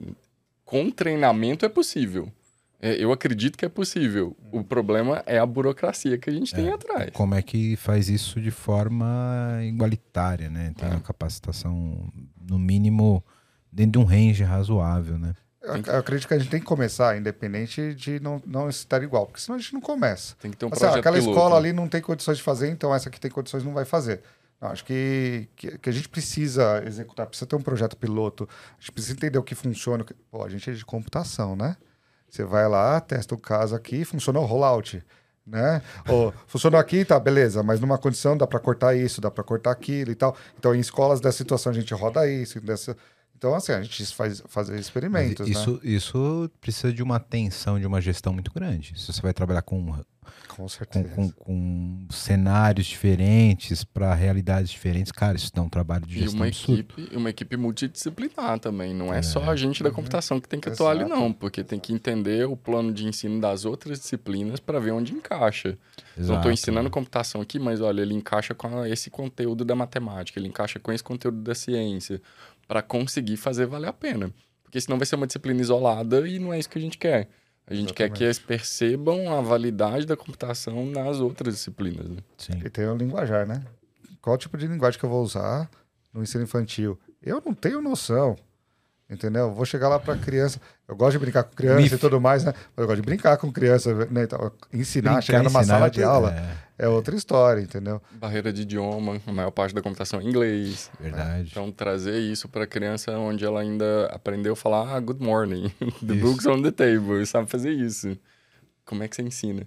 com treinamento é possível. É, eu acredito que é possível. O problema é a burocracia que a gente tem é, atrás. Como é que faz isso de forma igualitária, né? Tem é. uma capacitação, no mínimo dentro de um range razoável, né? Eu, eu, acredito que a gente tem que começar, independente de não, não estar igual, porque senão a gente não começa. Tem que ter um assim, projeto Aquela piloto, escola né? ali não tem condições de fazer, então essa que tem condições não vai fazer. Não, acho que, que, que, a gente precisa executar, precisa ter um projeto piloto, a gente precisa entender o que funciona. Pô, a gente é de computação, né? Você vai lá, testa o caso aqui, funciona o rollout. né? Ou, funcionou aqui, tá, beleza, mas numa condição dá para cortar isso, dá para cortar aquilo e tal. Então, em escolas dessa situação a gente roda isso, dessa... Então, assim, a gente faz fazer experimentos, isso, né? Isso precisa de uma atenção, de uma gestão muito grande. Se você vai trabalhar com com certeza. Com, com, com cenários diferentes, para realidades diferentes. Cara, isso dá um trabalho de gestão e uma absurdo. equipe uma equipe multidisciplinar também. Não é, é. só a gente da computação que tem que atuar ali, não. Porque tem que entender o plano de ensino das outras disciplinas para ver onde encaixa. Exato. Não estou ensinando computação aqui, mas olha, ele encaixa com esse conteúdo da matemática, ele encaixa com esse conteúdo da ciência, para conseguir fazer valer a pena. Porque senão vai ser uma disciplina isolada e não é isso que a gente quer. A gente Exatamente. quer que eles percebam a validade da computação nas outras disciplinas. Né? Sim. E tem o linguajar, né? Qual tipo de linguagem que eu vou usar no ensino infantil? Eu não tenho noção. Entendeu? Vou chegar lá para criança. Eu gosto de brincar com criança Mif. e tudo mais, né? Mas eu gosto de brincar com criança, né? Então, ensinar, brincar, chegar numa ensinar, sala de aula é. é. outra história, entendeu? Barreira de idioma, a maior parte da computação é inglês. Verdade. Então, trazer isso para a criança onde ela ainda aprendeu a falar ah, good morning, the isso. books on the table, sabe fazer isso. Como é que você ensina?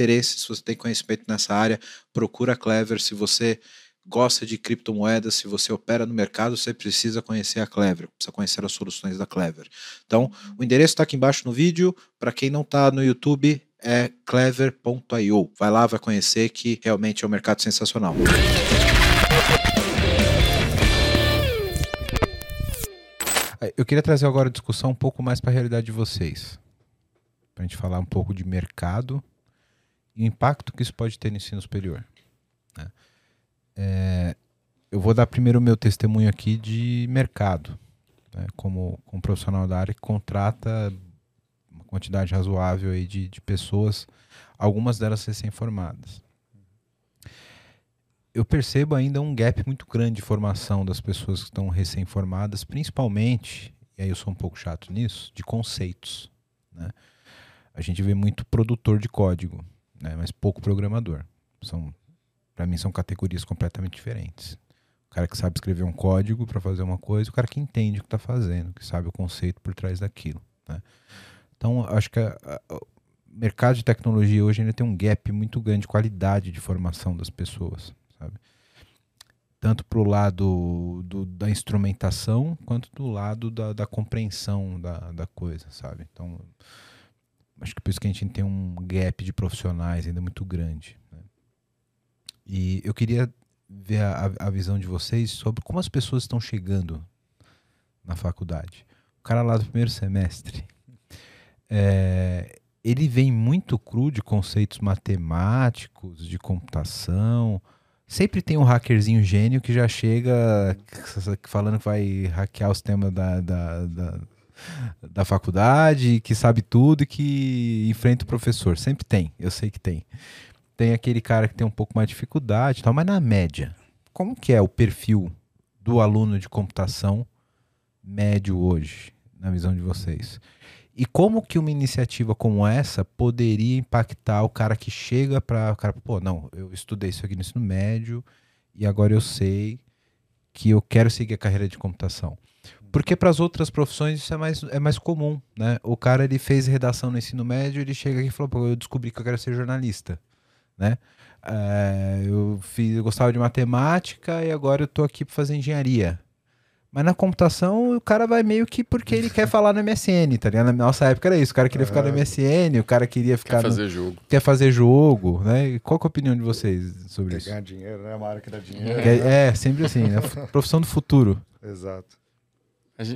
interesse, se você tem conhecimento nessa área, procura a Clever. Se você gosta de criptomoedas, se você opera no mercado, você precisa conhecer a Clever, precisa conhecer as soluções da Clever. Então, o endereço está aqui embaixo no vídeo. Para quem não está no YouTube, é clever.io. Vai lá, vai conhecer que realmente é um mercado sensacional. Eu queria trazer agora a discussão um pouco mais para a realidade de vocês. Para a gente falar um pouco de mercado e o impacto que isso pode ter no ensino superior. Né? É, eu vou dar primeiro o meu testemunho aqui de mercado, né? como, como profissional da área que contrata quantidade razoável aí de, de pessoas, algumas delas recém-formadas. Eu percebo ainda um gap muito grande de formação das pessoas que estão recém-formadas, principalmente, e aí eu sou um pouco chato nisso, de conceitos. Né? A gente vê muito produtor de código, né? mas pouco programador. São, para mim, são categorias completamente diferentes. O cara que sabe escrever um código para fazer uma coisa, o cara que entende o que está fazendo, que sabe o conceito por trás daquilo. Né? Então, acho que o mercado de tecnologia hoje ainda tem um gap muito grande de qualidade de formação das pessoas, sabe? Tanto para o lado do, da instrumentação, quanto do lado da, da compreensão da, da coisa, sabe? Então, acho que por isso que a gente tem um gap de profissionais ainda muito grande. Né? E eu queria ver a, a visão de vocês sobre como as pessoas estão chegando na faculdade. O cara lá do primeiro semestre, é, ele vem muito cru de conceitos matemáticos, de computação. Sempre tem um hackerzinho gênio que já chega falando que vai hackear os temas da, da, da, da faculdade, que sabe tudo e que enfrenta o professor. Sempre tem, eu sei que tem. Tem aquele cara que tem um pouco mais de dificuldade, tal, mas na média, como que é o perfil do aluno de computação médio hoje, na visão de vocês? E como que uma iniciativa como essa poderia impactar o cara que chega para o cara, pô, não, eu estudei isso aqui no ensino médio e agora eu sei que eu quero seguir a carreira de computação. Porque para as outras profissões isso é mais, é mais comum, né? O cara ele fez redação no ensino médio, ele chega aqui e falou, pô, eu descobri que eu quero ser jornalista, né? É, eu, fiz, eu gostava de matemática e agora eu tô aqui para fazer engenharia. Mas na computação, o cara vai meio que porque ele quer falar no MSN, tá ligado? Na nossa época era isso. O cara queria ficar no MSN, o cara queria ficar. Quer fazer no... jogo. Quer fazer jogo, né? E qual é a opinião de vocês sobre quer isso? Ganhar dinheiro, né? Uma área que dá dinheiro. É, é sempre assim, né? Profissão do futuro. Exato.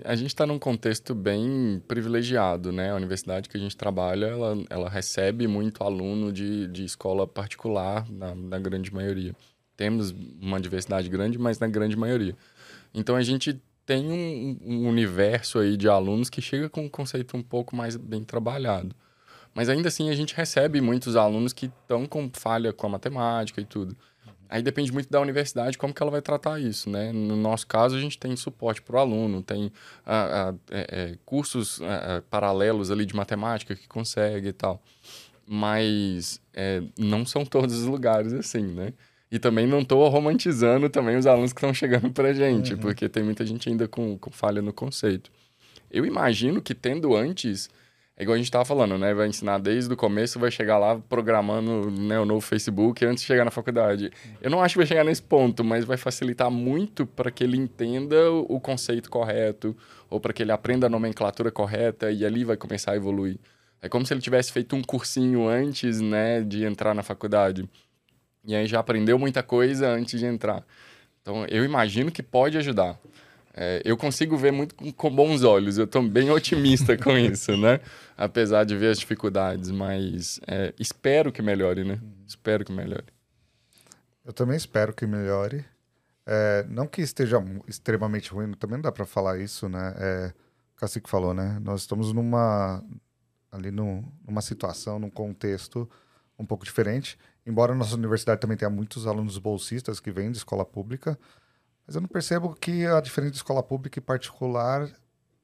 A gente está num contexto bem privilegiado, né? A universidade que a gente trabalha, ela, ela recebe muito aluno de, de escola particular, na, na grande maioria. Temos uma diversidade grande, mas na grande maioria. Então a gente tem um, um universo aí de alunos que chega com um conceito um pouco mais bem trabalhado. Mas ainda assim a gente recebe muitos alunos que estão com falha com a matemática e tudo. Aí depende muito da universidade como que ela vai tratar isso, né? No nosso caso, a gente tem suporte para o aluno, tem ah, ah, é, é, cursos ah, paralelos ali de matemática que consegue e tal. Mas é, não são todos os lugares assim, né? E também não estou romantizando também os alunos que estão chegando para a gente, uhum. porque tem muita gente ainda com, com falha no conceito. Eu imagino que tendo antes é igual a gente estava falando, né? Vai ensinar desde o começo, vai chegar lá programando né, o novo Facebook antes de chegar na faculdade. Eu não acho que vai chegar nesse ponto, mas vai facilitar muito para que ele entenda o conceito correto ou para que ele aprenda a nomenclatura correta e ali vai começar a evoluir. É como se ele tivesse feito um cursinho antes, né, de entrar na faculdade. E aí já aprendeu muita coisa antes de entrar. Então, eu imagino que pode ajudar. É, eu consigo ver muito com, com bons olhos, eu estou bem otimista com isso, né? Apesar de ver as dificuldades, mas é, espero que melhore, né? Uhum. Espero que melhore. Eu também espero que melhore. É, não que esteja extremamente ruim, também não dá para falar isso, né? É, o Cacique falou, né? Nós estamos numa ali no, numa situação, num contexto um pouco diferente. Embora a nossa universidade também tenha muitos alunos bolsistas que vêm de escola pública, mas eu não percebo que a diferença de escola pública e particular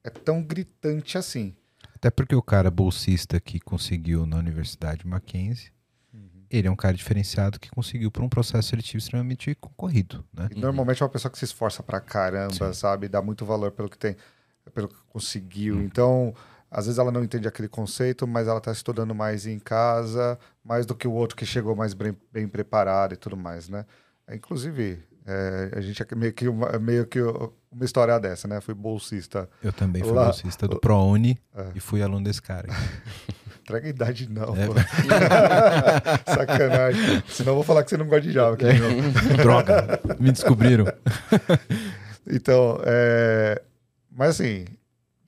é tão gritante assim. Até porque o cara bolsista que conseguiu na Universidade Mackenzie, uhum. ele é um cara diferenciado que conseguiu por um processo seletivo extremamente concorrido, né? E normalmente é uma pessoa que se esforça pra caramba, Sim. sabe? Dá muito valor pelo que tem, pelo que conseguiu. Uhum. Então, às vezes ela não entende aquele conceito, mas ela está estudando mais em casa, mais do que o outro que chegou mais bem, bem preparado e tudo mais, né? Inclusive, é, a gente é meio que, uma, meio que uma história dessa, né? Fui bolsista. Eu também fui lá. bolsista do ProUni é. e fui aluno desse cara. Traga idade não, é. Sacanagem. Senão eu vou falar que você não gosta de Java. É. Droga, me descobriram. então, é... mas assim,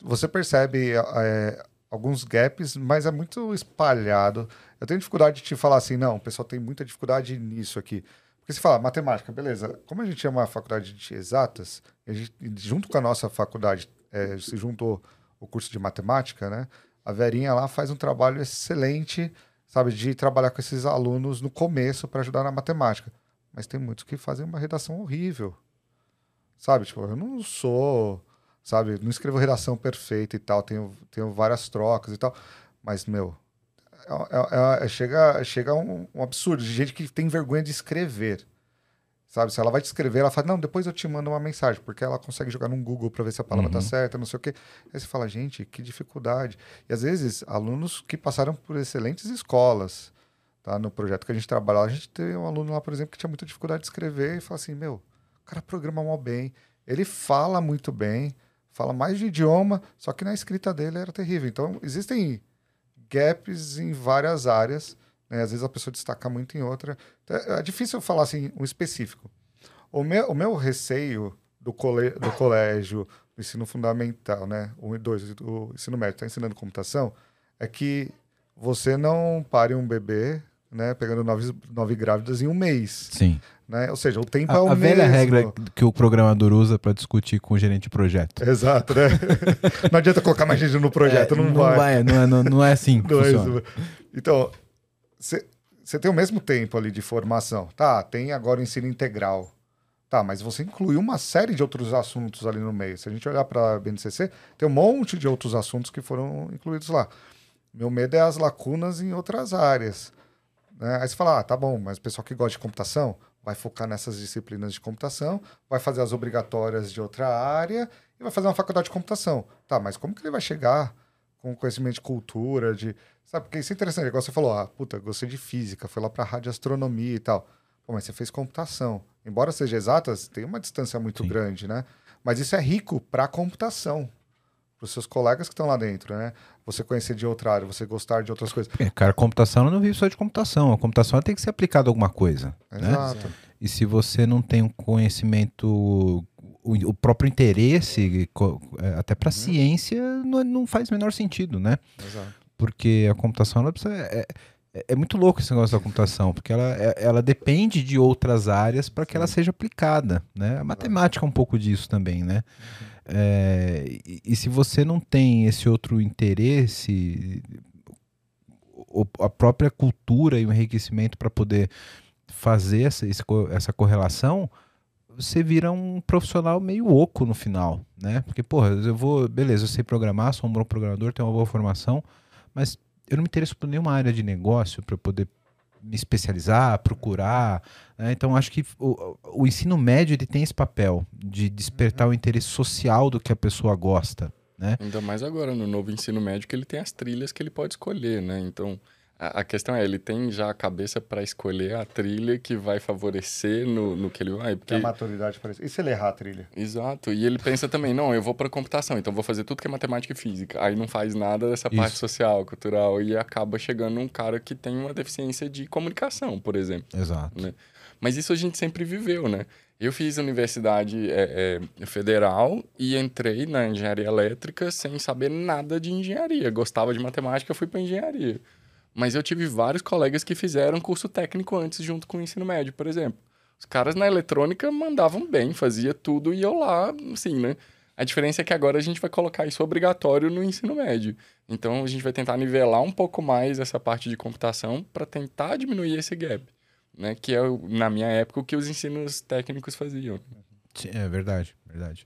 você percebe é, alguns gaps, mas é muito espalhado. Eu tenho dificuldade de te falar assim, não, o pessoal tem muita dificuldade nisso aqui. Porque você fala, matemática, beleza. Como a gente é uma faculdade de exatas, gente, junto com a nossa faculdade, é, se juntou o curso de matemática, né? A Verinha lá faz um trabalho excelente, sabe, de trabalhar com esses alunos no começo para ajudar na matemática. Mas tem muitos que fazem uma redação horrível. Sabe, tipo, eu não sou, sabe, não escrevo redação perfeita e tal, tenho, tenho várias trocas e tal. Mas, meu, é, é, é, chega chega um, um, absurdo de gente que tem vergonha de escrever. Sabe? Se ela vai te escrever, ela fala, não, depois eu te mando uma mensagem, porque ela consegue jogar no Google para ver se a palavra tá uhum. tá certa, não sei o quê. Aí você fala, gente, que dificuldade. E às vezes, alunos que passaram por excelentes escolas, tá? No projeto que a gente trabalha, a gente tem um aluno lá, por exemplo, que tinha muita dificuldade de escrever e fala assim, meu, o cara programa mal bem, ele fala muito bem, fala mais de idioma, só que na escrita dele era terrível. Então, existem gaps em várias áreas. Né? Às vezes a pessoa destaca muito em outra. Então, é difícil falar assim um específico. O meu, o meu receio do, cole, do colégio, do ensino fundamental, né? Um e dois, o ensino médio está ensinando computação, é que você não pare um bebê, né? Pegando nove, nove grávidas em um mês. Sim. Né? Ou seja, o tempo a, é o a mesmo. A velha regra que o programador usa para discutir com o gerente de projeto. Exato, né? não adianta colocar mais gente no projeto, é, não, não, vai. vai. Não, é, não, não é assim que é funciona. Então, você tem o mesmo tempo ali de formação. Tá, tem agora o ensino integral. Tá, mas você inclui uma série de outros assuntos ali no meio. Se a gente olhar para a BNCC, tem um monte de outros assuntos que foram incluídos lá. Meu medo é as lacunas em outras áreas. Né? Aí você fala, ah, tá bom, mas o pessoal que gosta de computação, vai focar nessas disciplinas de computação, vai fazer as obrigatórias de outra área e vai fazer uma faculdade de computação. Tá, mas como que ele vai chegar com conhecimento de cultura, de... Sabe, porque isso é interessante. Igual você falou, ah, puta, gostei de física, foi lá para radioastronomia e tal. Pô, mas você fez computação. Embora seja exatas, tem uma distância muito Sim. grande, né? Mas isso é rico para computação para os seus colegas que estão lá dentro, né? Você conhecer de outra área, você gostar de outras coisas. É, cara, computação não vive só de computação. A computação tem que ser aplicada a alguma coisa. Né? Exato. Né? E se você não tem um conhecimento, o, o próprio interesse, é, até para uhum. ciência, não, não, faz o menor sentido, né? Exato. Porque a computação ela precisa, é, é, é muito louco esse negócio da computação, porque ela, é, ela depende de outras áreas para que ela seja aplicada, né? A matemática é um pouco disso também, né? Uhum. É, e, e se você não tem esse outro interesse, a própria cultura e o enriquecimento para poder fazer essa, essa correlação, você vira um profissional meio oco no final, né? Porque, porra, eu vou, beleza, eu sei programar, sou um bom programador, tenho uma boa formação, mas eu não me interesso por nenhuma área de negócio para poder me especializar, procurar. né? Então, acho que o, o ensino médio ele tem esse papel de despertar o interesse social do que a pessoa gosta, né? Ainda mais agora, no novo ensino médio, que ele tem as trilhas que ele pode escolher, né? Então, a, questão é, ele tem já a cabeça para escolher a trilha que vai favorecer no, no que ele vai. Que Porque... a maturidade parece. E se ele errar a trilha? Exato. E ele pensa também, não, eu vou para computação, então vou fazer tudo que é matemática e física. Aí não faz nada dessa parte Isso. social, cultural, e acaba chegando um cara que tem uma deficiência de comunicação, por exemplo. Exato. né? Mas isso a gente sempre viveu, né? Eu fiz universidade é, é, federal e entrei na engenharia elétrica sem saber nada de engenharia. Gostava de matemática, fui para engenharia. Mas eu tive vários colegas que fizeram curso técnico antes, junto com o ensino médio, por exemplo. Os caras na eletrônica mandavam bem, fazia tudo e eu lá, assim, né? A diferença é que agora a gente vai colocar isso obrigatório no ensino médio. Então a gente vai tentar nivelar um pouco mais essa parte de computação para tentar diminuir esse gap né? Que é, na minha época, o que os ensinos técnicos faziam. Sim, É verdade, verdade.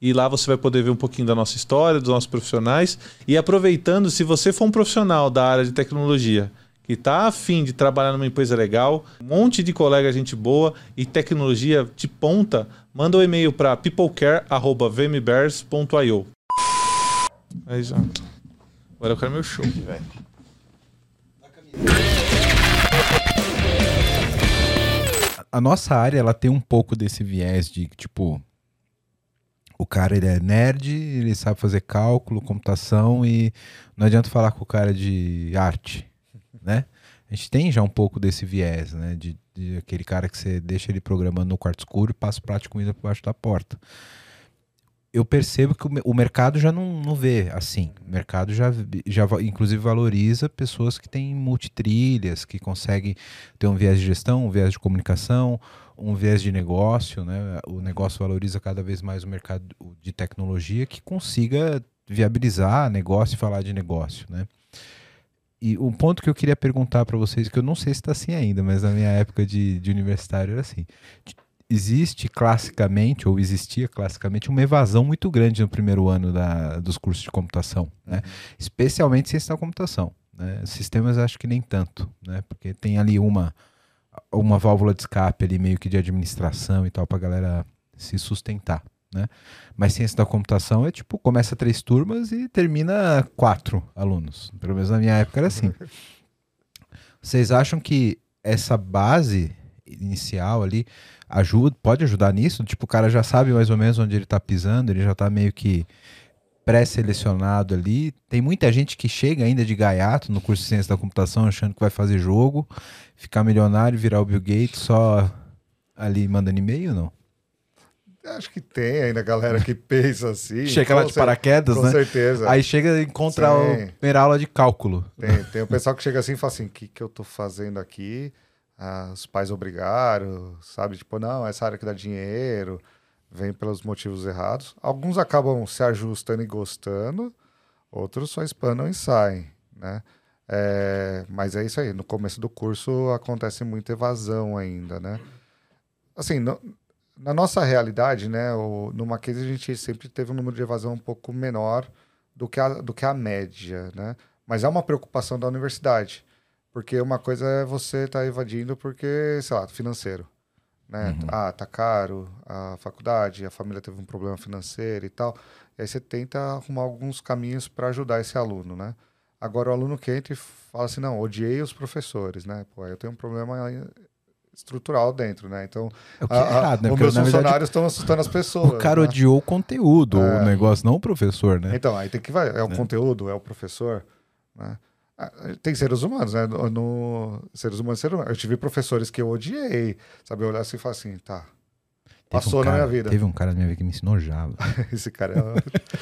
E lá você vai poder ver um pouquinho da nossa história, dos nossos profissionais. E aproveitando, se você for um profissional da área de tecnologia que está afim de trabalhar numa empresa legal, um monte de colega gente boa e tecnologia de ponta, manda um e-mail para peoplecare.vmbears.io. Já. Agora eu quero meu show, velho. a nossa área ela tem um pouco desse viés de tipo o cara ele é nerd, ele sabe fazer cálculo, computação e não adianta falar com o cara de arte, né? A gente tem já um pouco desse viés, né? De, de aquele cara que você deixa ele programando no quarto escuro e passa o prato de comida por baixo da porta. Eu percebo que o, o mercado já não, não vê assim. O mercado já, já inclusive valoriza pessoas que têm multitrilhas, que conseguem ter um viés de gestão, um viés de comunicação, um viés de negócio, né? O negócio valoriza cada vez mais o mercado de tecnologia que consiga viabilizar negócio e falar de negócio, né? E um ponto que eu queria perguntar para vocês, que eu não sei se está assim ainda, mas na minha época de, de universitário era assim. Existe classicamente, ou existia classicamente, uma evasão muito grande no primeiro ano da, dos cursos de computação, né? Especialmente ciência da computação. Né? Sistemas acho que nem tanto, né? Porque tem ali uma, uma válvula de escape ali meio que de administração e tal pra galera se sustentar, né? Mas ciência da computação é tipo, começa três turmas e termina quatro alunos. Pelo menos na minha época era assim. Vocês acham que essa base inicial ali ajuda, pode ajudar nisso? Tipo, o cara já sabe mais ou menos onde ele tá pisando, ele já tá meio que pré-selecionado ali. Tem muita gente que chega ainda de gaiato no curso de ciência da computação achando que vai fazer jogo, ficar milionário, virar o Bill Gates só ali mandando e-mail, não? Acho que tem ainda galera que pensa assim. Chega lá com de paraquedas, Com né? certeza. Aí chega e encontra Sim. a primeira aula de cálculo. Tem, tem o pessoal que chega assim e fala assim: o que, que eu tô fazendo aqui? Ah, os pais obrigaram, sabe? Tipo, não, essa área que dá dinheiro, vem pelos motivos errados. Alguns acabam se ajustando e gostando, outros só espanam e saem, né? É, mas é isso aí, no começo do curso acontece muita evasão ainda, né? Assim, no- na nossa realidade, né, o, no Mackenzie a gente sempre teve um número de evasão um pouco menor do que a, do que a média, né? Mas é uma preocupação da universidade, porque uma coisa é você estar evadindo porque, sei lá, financeiro, né? Ah, tá caro a faculdade, a família teve um problema financeiro e tal. E aí você tenta arrumar alguns caminhos para ajudar esse aluno, né? Agora o aluno que entra e fala assim, não, odiei os professores, né? Pô, eu tenho um problema estrutural dentro, né? Então, É o que é errado, né? os Porque, meus funcionários estão assustando as pessoas. o cara né? odiou o conteúdo, É. o negócio, não o professor, né? Então, aí tem que vai, é o conteúdo, é o professor, né? Ah, Tem seres humanos, né? No, no- seres humanos, seres humanos. Eu tive professores que eu odiei, sabe? Eu olhar assim e falar assim, tá, passou um na cara- minha vida. Teve um cara na minha vida que me ensinou Java. Esse cara é-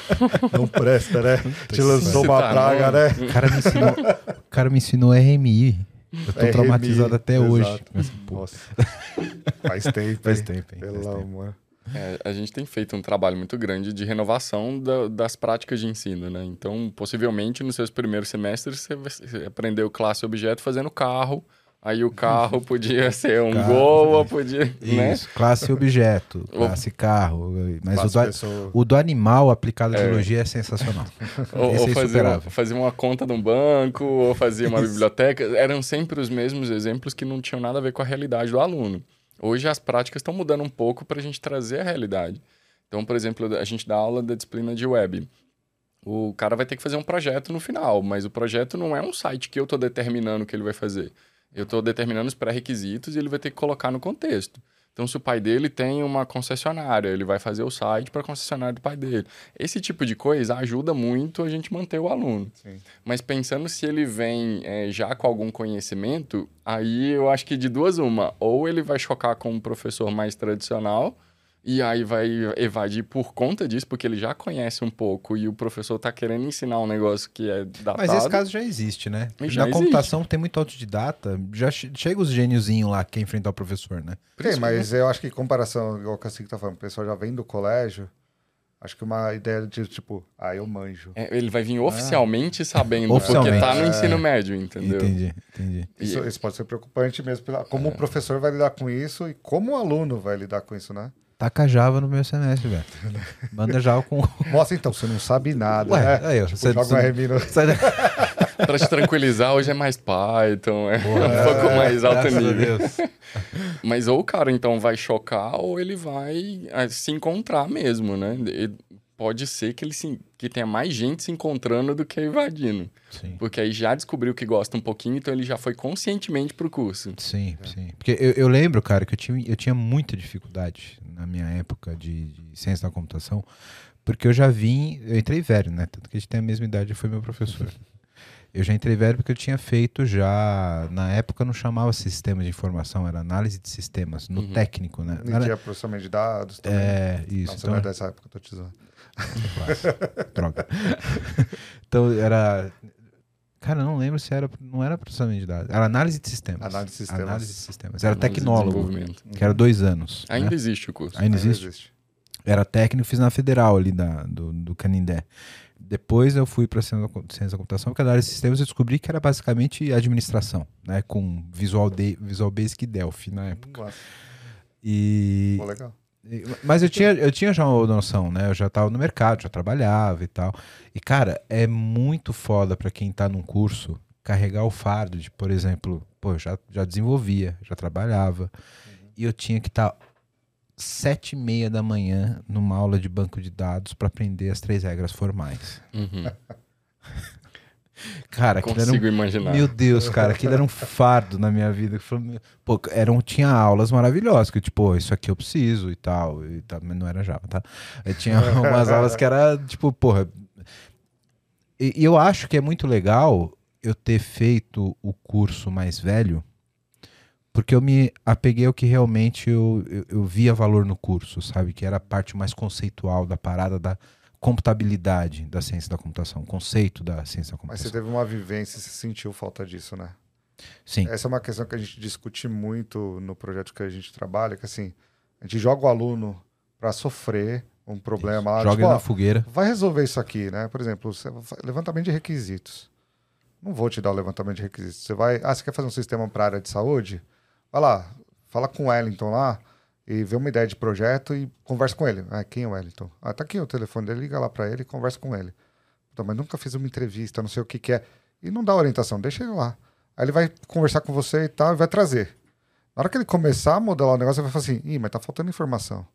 não presta, né? Te lançou uma Tá, praga, né? O cara me ensinou, o cara me ensinou RMI. Eu tô traumatizado até exato. hoje. Mas, Nossa. Faz tempo. faz tempo, hein? Pelo Faz tempo. amor. É, a gente tem feito um trabalho muito grande de renovação da- das práticas de ensino, né? Então, possivelmente, nos seus primeiros semestres, você, aprendeu classe objeto fazendo carro. Aí o carro podia ser um Carro, gol, ou podia, né? Isso, classe objeto, classe carro. Mas Classe o do, pessoa. o do animal aplicado à É. biologia é sensacional. Ou, Esse ou é insuperável. fazia uma conta num banco, ou fazia uma biblioteca. Eram sempre os mesmos exemplos que não tinham nada a ver com a realidade do aluno. Hoje as práticas estão mudando um pouco para a gente trazer a realidade. Então, por exemplo, a gente dá aula da disciplina de web. O cara vai ter que fazer um projeto no final, mas o projeto não é um site que eu estou determinando o que ele vai fazer. Eu estou determinando os pré-requisitos e ele vai ter que colocar no contexto. Então, se o pai dele tem uma concessionária, ele vai fazer o site para a concessionária do pai dele. Esse tipo de coisa ajuda muito a gente manter o aluno. Sim. Mas pensando se ele vem eh, já com algum conhecimento, aí eu acho que de duas uma. Ou ele vai chocar com um professor mais tradicional, e aí vai evadir por conta disso, porque ele já conhece um pouco e o professor tá querendo ensinar um negócio que é datado. Mas esse caso já existe, né? Já Na existe. computação tem muito autodidata, já che- chega os gêniozinhos lá que quer enfrentar o professor, né? Tem, mas eu acho que em comparação, igual o Cacique tá falando, o pessoal já vem do colégio, acho que uma ideia de tipo, ah, eu manjo. É, ele vai vir oficialmente sabendo, Oficialmente. porque tá no É. ensino médio, entendeu? Entendi, entendi. E- Isso, isso pode ser preocupante mesmo, como É. o professor vai lidar com isso e como o aluno vai lidar com isso, né? Taca Java no meu semestre, velho. Manda Java com. Mostra então, você não sabe nada, Ué, né? aí, ó, Tipo, você- joga você- um RMI no... Sai da- Pra te tranquilizar, hoje é mais Python, é Porra, um pouco mais alto nível. Deus. Mas ou o cara então vai chocar ou ele vai ah, se encontrar mesmo, né? E pode ser que ele se, que tenha mais gente se encontrando do que invadindo. Sim. Porque aí já descobriu que gosta um pouquinho, então ele já foi conscientemente pro curso. Sim, sim. Porque eu, eu lembro, cara, que eu tinha, eu tinha muita dificuldade na minha época de, de ciência da computação, porque eu já vim, eu entrei velho, né? Tanto que a gente tem a mesma idade, foi meu professor. Eu já entrei velho porque eu tinha feito já, na época não chamava sistema de informação, era análise de sistemas, no Uhum. técnico, né? Era- tinha processamento de dados também. é, isso. Não, você então- não é dessa época, eu tô te zoando. Droga. então era. Cara, eu não lembro se era. Não era processamento de dados. Era análise de sistemas. Análise de sistemas. Análise de sistemas. Era Análise tecnólogo. Que era dois anos. Ainda né? existe o curso. Ainda existe? Era técnico, fiz na federal ali da, do, do Canindé. Depois eu fui para ciência da- ciência da computação, porque a análise de sistemas eu descobri que era basicamente administração, né? Com Visual, de, Visual Basic e Delphi na época. Nossa, E, pô, legal. Mas eu tinha, eu tinha já uma noção, né? Eu já estava no mercado, já trabalhava e tal. E, cara, é muito foda para quem tá num curso carregar o fardo de, por exemplo, pô, eu já, já desenvolvia, já trabalhava. E eu tinha que estar sete e meia da manhã numa aula de banco de dados para aprender as três regras formais. Uhum. Cara, aquilo era um Consigo imaginar. meu Deus, cara, aquilo era um fardo na minha vida. Pô, eram, tinha aulas maravilhosas, que tipo, isso aqui eu preciso e tal, e mas não era Java, tá? Eu tinha umas aulas que era, tipo, porra. E, e eu acho que é muito legal eu ter feito o curso mais velho, porque eu me apeguei ao que realmente eu, eu, eu via valor no curso, sabe? Que era a parte mais conceitual da parada da computabilidade da ciência da computação, o conceito da ciência da Mas computação. você teve uma vivência e você sentiu falta disso, né? Sim. Essa é uma questão que a gente discute muito no projeto que a gente trabalha, que assim, a gente joga o aluno para sofrer um problema lá. Joga tipo, ele ó, na fogueira. vai resolver isso aqui, né? Por exemplo, levantamento de requisitos. Não vou te dar o levantamento de requisitos. Você vai, ah, você quer fazer um sistema para área de saúde? Vai lá, fala com o Wellington lá e vê uma ideia de projeto e conversa com ele. Ah, quem é o Wellington? Ah, tá aqui o telefone dele, liga lá para ele e conversa com ele. Então, mas nunca fiz uma entrevista, não sei o que que é. E não dá orientação, deixa ele lá. Aí ele vai conversar com você e tal, e vai trazer. Na hora que ele começar a modelar o negócio, ele vai falar assim, ih, mas tá faltando informação.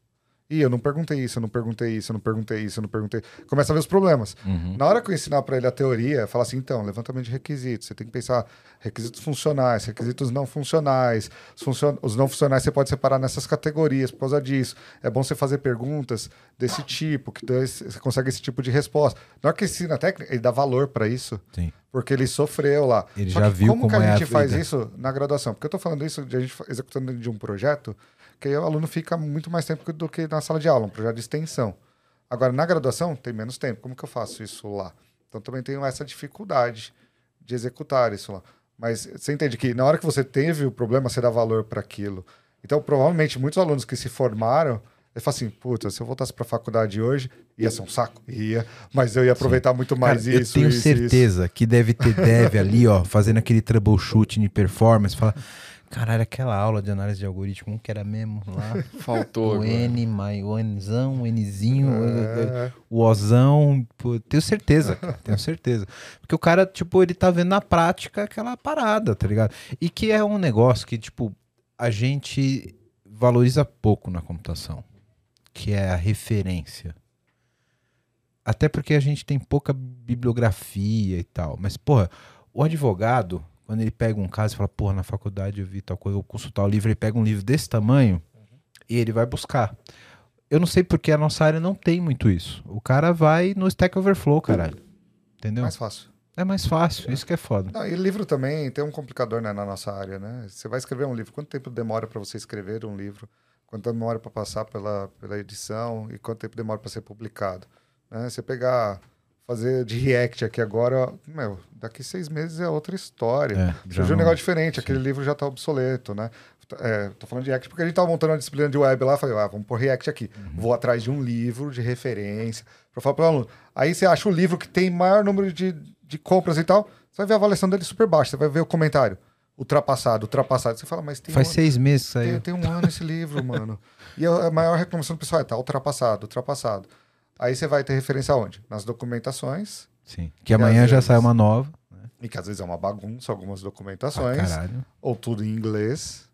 Ih, eu não perguntei isso, eu não perguntei isso, eu não perguntei isso, eu não perguntei. Começa a ver os problemas. Uhum. Na hora que eu ensinar para ele a teoria, falar assim, então, levantamento de requisitos, você tem que pensar requisitos funcionais, requisitos não funcionais. Os, funcion... os não funcionais você pode separar nessas categorias por causa disso. É bom você fazer perguntas desse tipo, que você consegue esse tipo de resposta. Na hora que ensina a técnica, ele dá valor para isso, Sim. porque ele sofreu lá. Ele Só já que viu como, como que a é a gente faz vida. isso na graduação? Porque eu tô falando isso de a gente executando de um projeto, que aí o aluno fica muito mais tempo do que na sala de aula, um projeto de extensão. Agora, na graduação, tem menos tempo. Como que eu faço isso lá? Então, também tenho essa dificuldade de executar isso lá. Mas você entende que na hora que você teve o problema, você dá valor para aquilo. Então, provavelmente, muitos alunos que se formaram, ele fala assim, puta, se eu voltasse para a faculdade hoje, ia ser um saco? Ia, mas eu ia aproveitar muito mais Cara, isso, eu tenho isso, certeza que deve ter dev ali, ó, fazendo aquele troubleshooting de performance, fala, caralho, aquela aula de análise de algoritmo, que era mesmo lá? Faltou. o. N, mai- o Nzão, o Nzinho, É. o Ozão, pô, tenho certeza, cara, tenho certeza. Porque o cara, tipo, ele tá vendo na prática aquela parada, tá ligado? E que é um negócio que, tipo, a gente valoriza pouco na computação, que é a referência. Até porque a gente tem pouca bibliografia e tal. Mas, porra, o advogado, quando ele pega um caso e fala, porra, na faculdade eu vi tal coisa, eu vou consultar o livro, ele pega um livro desse tamanho e ele vai buscar. Eu não sei porque a nossa área não tem muito isso. O cara vai no Stack Overflow, caralho. Entendeu? Mais fácil. É mais fácil, isso que é foda. Não, e livro também tem um complicador né, na nossa área, né? Você vai escrever um livro, quanto tempo demora para você escrever um livro? Quanto tempo demora para passar pela, pela edição e quanto tempo demora para ser publicado? Né? Você pegar, fazer de React aqui agora, meu, daqui seis meses é outra história. É, Surgiu um negócio diferente, aquele livro já está obsoleto, né? É, tô falando de React porque a gente tava montando uma disciplina de web lá, falei, ah, vamos pôr React aqui. Uhum. Vou atrás de um livro de referência para falar para o aluno. Aí você acha o livro que tem maior número de, de compras e tal, você vai ver a avaliação dele super baixa, você vai ver o comentário. Ultrapassado, ultrapassado. Você fala, mas tem, Faz um, seis meses que tem, tem um ano esse livro, mano. E a a maior reclamação do pessoal é, tá ultrapassado, ultrapassado. Aí você vai ter referência onde? Nas documentações, Sim. Que amanhã já vezes- sai uma nova. e que às vezes é uma bagunça, algumas Ah, documentações. caralho. ou tudo em inglês,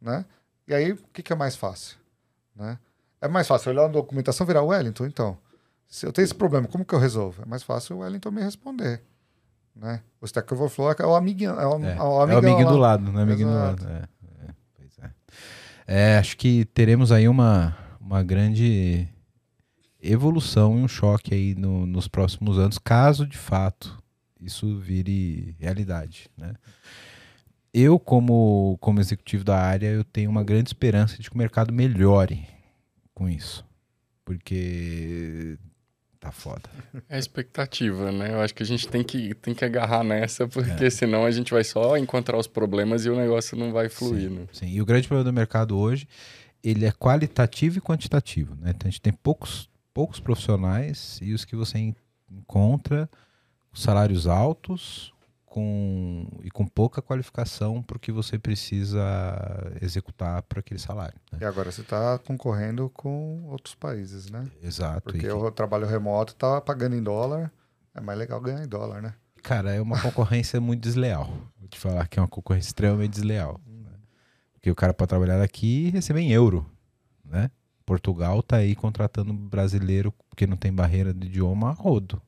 né? E aí, o que, que é mais fácil? Né? É mais fácil olhar a documentação e virar Wellington, então. Se eu tenho esse problema, como que eu resolvo? É mais fácil o Wellington me responder. Né? O Stack Overflow é o amiguinho. É o, É, é é o amigão amiguinho do lado, não é amiguinho do lado. É, é, pois é. É, acho que teremos aí uma, uma grande evolução e um choque aí no- nos próximos anos, caso de fato isso vire realidade, né? Eu, como, como executivo da área, eu tenho uma grande esperança de que o mercado melhore com isso. Porque tá foda. É a expectativa, né? Eu acho que a gente tem que, tem que agarrar nessa, porque É. senão a gente vai só encontrar os problemas e o negócio não vai fluir, né? Sim, e o grande problema do mercado hoje, ele é qualitativo e quantitativo, né? Então a gente tem poucos, poucos profissionais e os que você en- encontra salários altos com, e com pouca qualificação para o que você precisa executar para aquele salário. né? E agora você está concorrendo com outros países, né? Exato. Porque E, o trabalho remoto tá pagando em dólar. É mais legal ganhar em dólar, né? cara, é uma concorrência muito desleal. Vou te falar que é uma concorrência extremamente desleal. né? Porque o cara pode trabalhar daqui e receber em euro, né? Portugal tá aí contratando brasileiro porque não tem barreira de idioma a rodo.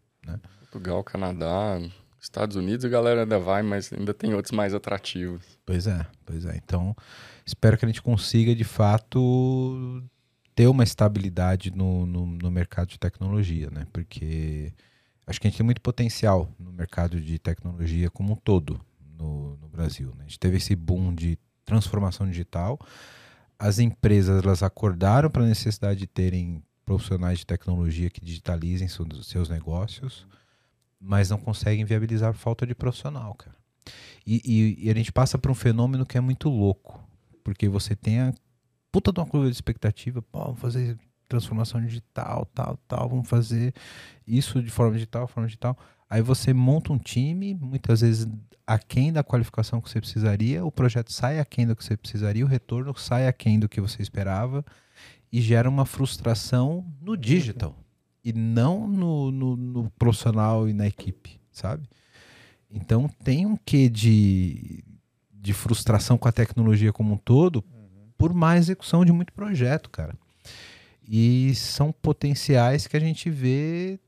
Portugal, Canadá, Estados Unidos, a galera ainda vai, mas ainda tem outros mais atrativos. Pois é, pois é. Então, espero que a gente consiga, de fato, ter uma estabilidade no, no, no mercado de tecnologia, né? Porque acho que a gente tem muito potencial no mercado de tecnologia como um todo no, no Brasil. Né? A gente teve esse boom de transformação digital. As empresas elas acordaram para a necessidade de terem profissionais de tecnologia que digitalizem seus, negócios, mas não conseguem viabilizar por falta de profissional, cara. E, e- e a gente passa por um fenômeno que é muito louco. Porque você tem a puta de uma curva de expectativa, vamos fazer transformação digital, tal, tal, vamos fazer isso de forma digital, forma digital. Aí você monta um time, muitas vezes aquém da qualificação que você precisaria, o projeto sai aquém do que você precisaria, o retorno sai aquém do que você esperava e gera uma frustração no digital e não no, no, no profissional e na equipe, sabe? Então tem um quê de, de frustração com a tecnologia como um todo por má execução de muito projeto, cara. E são potenciais que a gente vê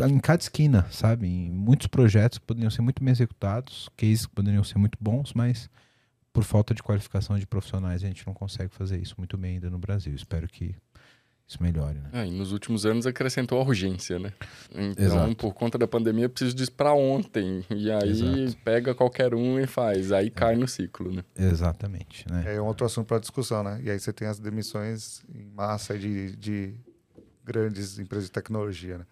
em cada esquina, sabe? Em muitos projetos que poderiam ser muito bem executados, cases que poderiam ser muito bons, mas por falta de qualificação de profissionais a gente não consegue fazer isso muito bem ainda no Brasil. Espero que isso melhore, né? Ah, e nos últimos anos acrescentou a urgência, né? Então, Exato. por conta da pandemia, eu preciso disso pra ontem. E aí Exato. pega qualquer um e faz. Aí cai no ciclo, né? Exatamente, né? É um outro assunto para discussão, né? E aí você tem as demissões em massa de, de grandes empresas de tecnologia, né?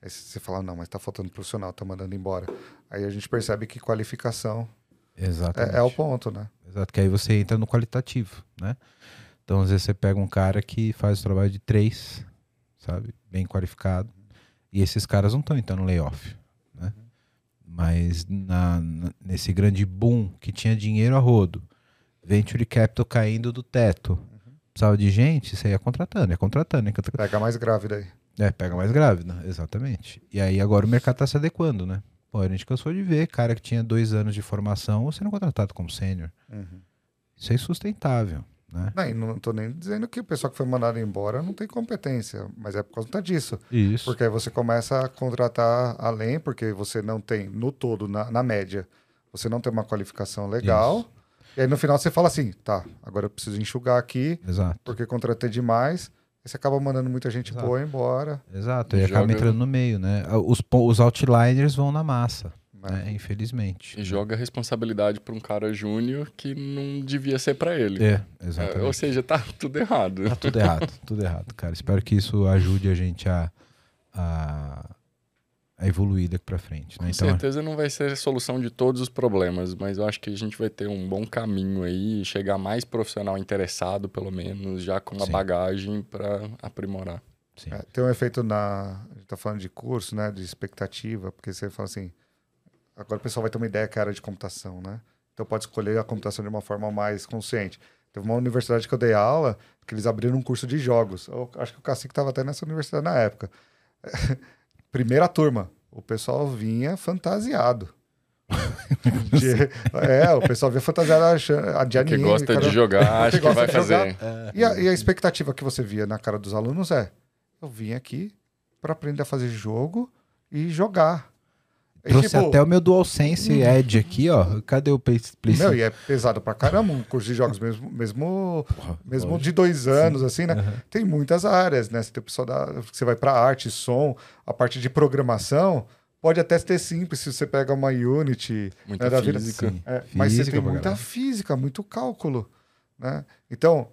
Aí você fala, não, mas tá faltando profissional, tá mandando embora. Aí a gente percebe que qualificação é, é o ponto, né? Exato, que aí você entra no qualitativo, né? Então, às vezes você pega um cara que faz o trabalho de três, sabe? Bem qualificado. E esses caras não estão entrando no layoff, né? Mas na, na- nesse grande boom que tinha dinheiro a rodo, venture capital caindo do teto, precisava de gente, você ia contratando, ia contratando, ia contratando. Pega mais grávida aí. É, pega mais grávida, exatamente. E aí agora o mercado tá se adequando, né? Pô, a gente cansou de ver cara que tinha dois anos de formação sendo contratado como sênior. Uhum. Isso é insustentável, né? Não, e não tô nem dizendo que o pessoal que foi mandado embora não tem competência, mas é por conta disso. Isso. Porque aí você começa a contratar além, porque você não tem, no todo, na, na média, você não tem uma qualificação legal. Isso. E aí no final você fala assim, tá, agora eu preciso enxugar aqui, Exato. porque contratei demais. Você acaba mandando muita gente Exato. boa embora. Exato. E Joga- acaba entrando no meio, né? Os, os outliners vão na massa, né? né? Infelizmente. E joga a responsabilidade pra um cara júnior que não devia ser pra ele. É, É, exatamente. ou seja, tá tudo errado. Tá tudo errado, tudo errado, cara. Espero que isso ajude a gente a, a, a evoluir daqui pra frente, né? Com Então, certeza não vai ser a solução de todos os problemas, mas eu acho que a gente vai ter um bom caminho aí, chegar mais profissional interessado, pelo menos, já com uma Sim. bagagem pra aprimorar. sim. É, tem um efeito na. A gente tá falando de curso, né? De expectativa, porque você fala assim. Agora o pessoal vai ter uma ideia que é a área de computação, né? Então pode escolher a computação de uma forma mais consciente. Teve uma universidade que eu dei aula que eles abriram um curso de jogos. Eu acho que o Cacique estava até nessa universidade na época. Primeira turma, o pessoal vinha fantasiado. É, o pessoal vinha fantasiado de Que anime. gosta cara- de jogar, acho que gosta vai fazer. e a, e a expectativa que você via na cara dos alunos é: eu vim aqui para aprender a fazer jogo e jogar. Trouxe tipo, até o meu DualSense Edge aqui, ó. Cadê o Play, Play Meu, 5? e é pesado pra caramba um curso de jogos, mesmo, mesmo, mesmo lógico. de dois anos, assim, né? Tem muitas áreas, né? Você tem o pessoal da. Você vai pra arte, som, a parte de programação. Pode até ser simples se você pega uma Unity Muita né, da vida. física. Sim. É, mas você Física tem pra muita física, muito cálculo, né? Então,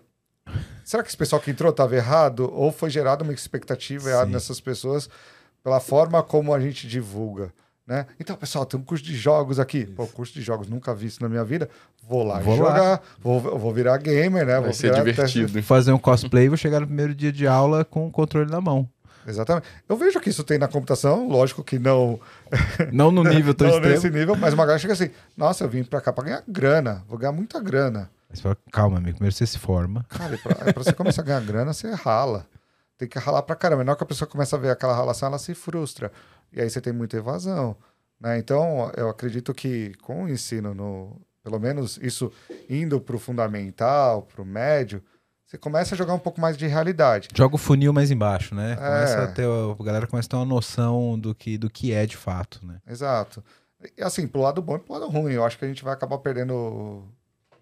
será que esse pessoal que entrou estava errado ou foi gerada uma expectativa errada Sim. nessas pessoas pela forma como a gente divulga, né? Então, pessoal, tem um curso de jogos aqui. Pô, curso de jogos nunca vi isso na minha vida. Vou lá Vou e lá. jogar, vou, vou virar gamer, né? Vai vou ser divertido. Fazer um cosplay, vou chegar no primeiro dia de aula com o controle na mão. Exatamente. Eu vejo que isso tem na computação, lógico que não Não no nível tão não extremo. nesse nível, mas uma galera chega assim: nossa, eu vim pra cá pra ganhar grana, vou ganhar muita grana. Mas fala, calma, amigo. Primeiro você se forma. Cara, pra, pra você começar a ganhar grana, você rala. Tem que ralar pra caramba. Na hora que a pessoa começa a ver aquela ralação, ela se frustra. E aí você tem muita evasão. Né? Então, eu acredito que com o ensino, no, pelo menos isso indo pro fundamental, pro médio, você começa a jogar um pouco mais de realidade. Joga o funil mais embaixo, né? Começa É. a ter, a galera começa a ter uma noção do que, do que é de fato, né? Exato. E assim, pro lado bom e pro lado ruim. Eu acho que a gente vai acabar perdendo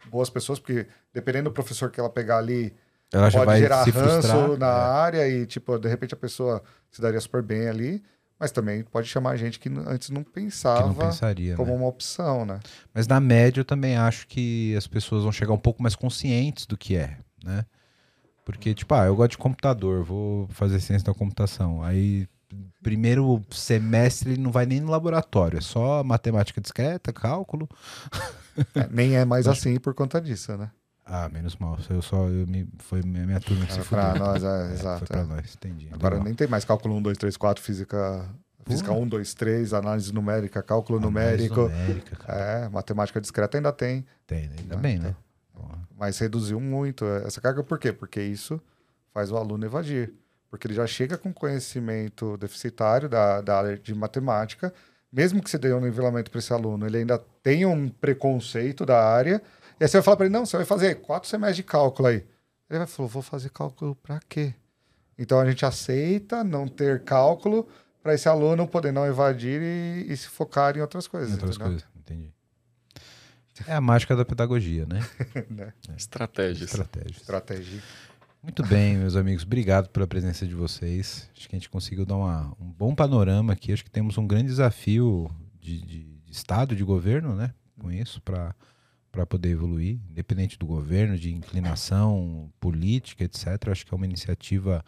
boas pessoas, porque dependendo do professor que ela pegar ali, Ela pode vai gerar ranço na é. área e, tipo, de repente a pessoa se daria super bem ali, mas também pode chamar gente que antes não pensava não pensaria, como né? uma opção, né? Mas na média eu também acho que as pessoas vão chegar um pouco mais conscientes do que é, né? Porque, tipo, ah, eu gosto de computador, vou fazer ciência da computação. Aí, primeiro semestre ele não vai nem no laboratório, é só matemática discreta, cálculo. É, nem é mais assim por conta disso, né? Ah, menos mal. Eu só, eu me, foi minha, turma que se É, pra fudeu. nós, é, É, exato, Foi pra é. nós, entendi. Agora Legal. nem tem mais cálculo 1, 2, 3, 4, física, física Porra. 1, 2, 3, análise numérica, cálculo Análise numérico. numérica, cara. É, matemática discreta ainda tem. Tem, ainda Ah, bem, então. né? Porra. Mas reduziu muito essa carga, por quê? Porque isso faz o aluno evadir. Porque ele já chega com conhecimento deficitário da, da área de matemática, mesmo que você dê um nivelamento para esse aluno, ele ainda tem um preconceito da área, e aí você vai falar para ele, não, você vai fazer quatro semestres de cálculo aí. Ele vai falar, vou fazer cálculo para quê? Então a gente aceita não ter cálculo para esse aluno poder não evadir e, e se focar em outras coisas. Em outras entendeu? coisas, entendi. É a mágica da pedagogia, né? Né? Estratégias. Estratégias. Estratégia. Muito bem, meus amigos. Obrigado pela presença de vocês. Acho que a gente conseguiu dar uma- um bom panorama aqui. Acho que temos um grande desafio de, de- de Estado, de governo, né? Com isso, para poder evoluir, independente do governo, de inclinação política, etc. Acho que é uma iniciativa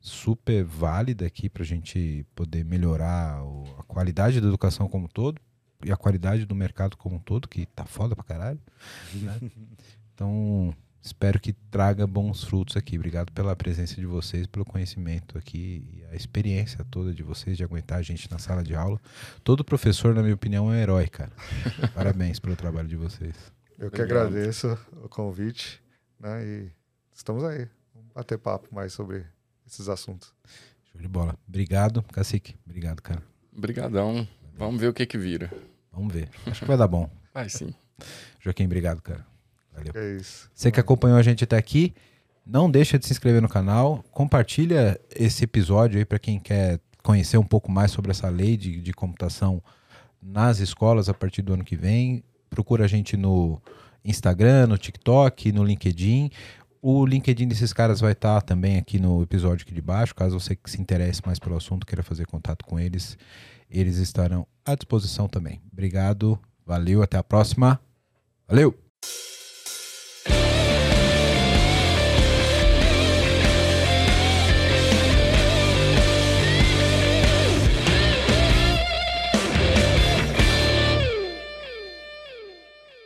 super válida aqui para a gente poder melhorar a qualidade da educação como um todo e a qualidade do mercado como um todo, que tá foda pra caralho. né? Então, espero que traga bons frutos aqui. Obrigado pela presença de vocês, pelo conhecimento aqui e a experiência toda de vocês de aguentar a gente na sala de aula. Todo professor, na minha opinião, é um herói, cara. Parabéns pelo trabalho de vocês. Eu que Obrigado. agradeço o convite, né? E estamos aí. Vamos bater papo mais sobre esses assuntos. Show de bola. Obrigado, Cacique. Obrigado, cara. Obrigadão. Vamos ver o que que vira. Vamos ver. Acho que vai dar bom. Vai sim. Joaquim, obrigado, cara. Valeu. É isso. Você que acompanhou a gente até aqui, não deixa de se inscrever no canal, compartilha esse episódio aí para quem quer conhecer um pouco mais sobre essa lei de, de computação nas escolas a partir do ano que vem. Procura a gente no Instagram, no TikTok, no LinkedIn. O LinkedIn desses caras vai estar também aqui no episódio aqui de baixo, caso você que se interesse mais pelo assunto, queira fazer contato com eles, eles estarão à disposição também. Obrigado, valeu, até a próxima. Valeu!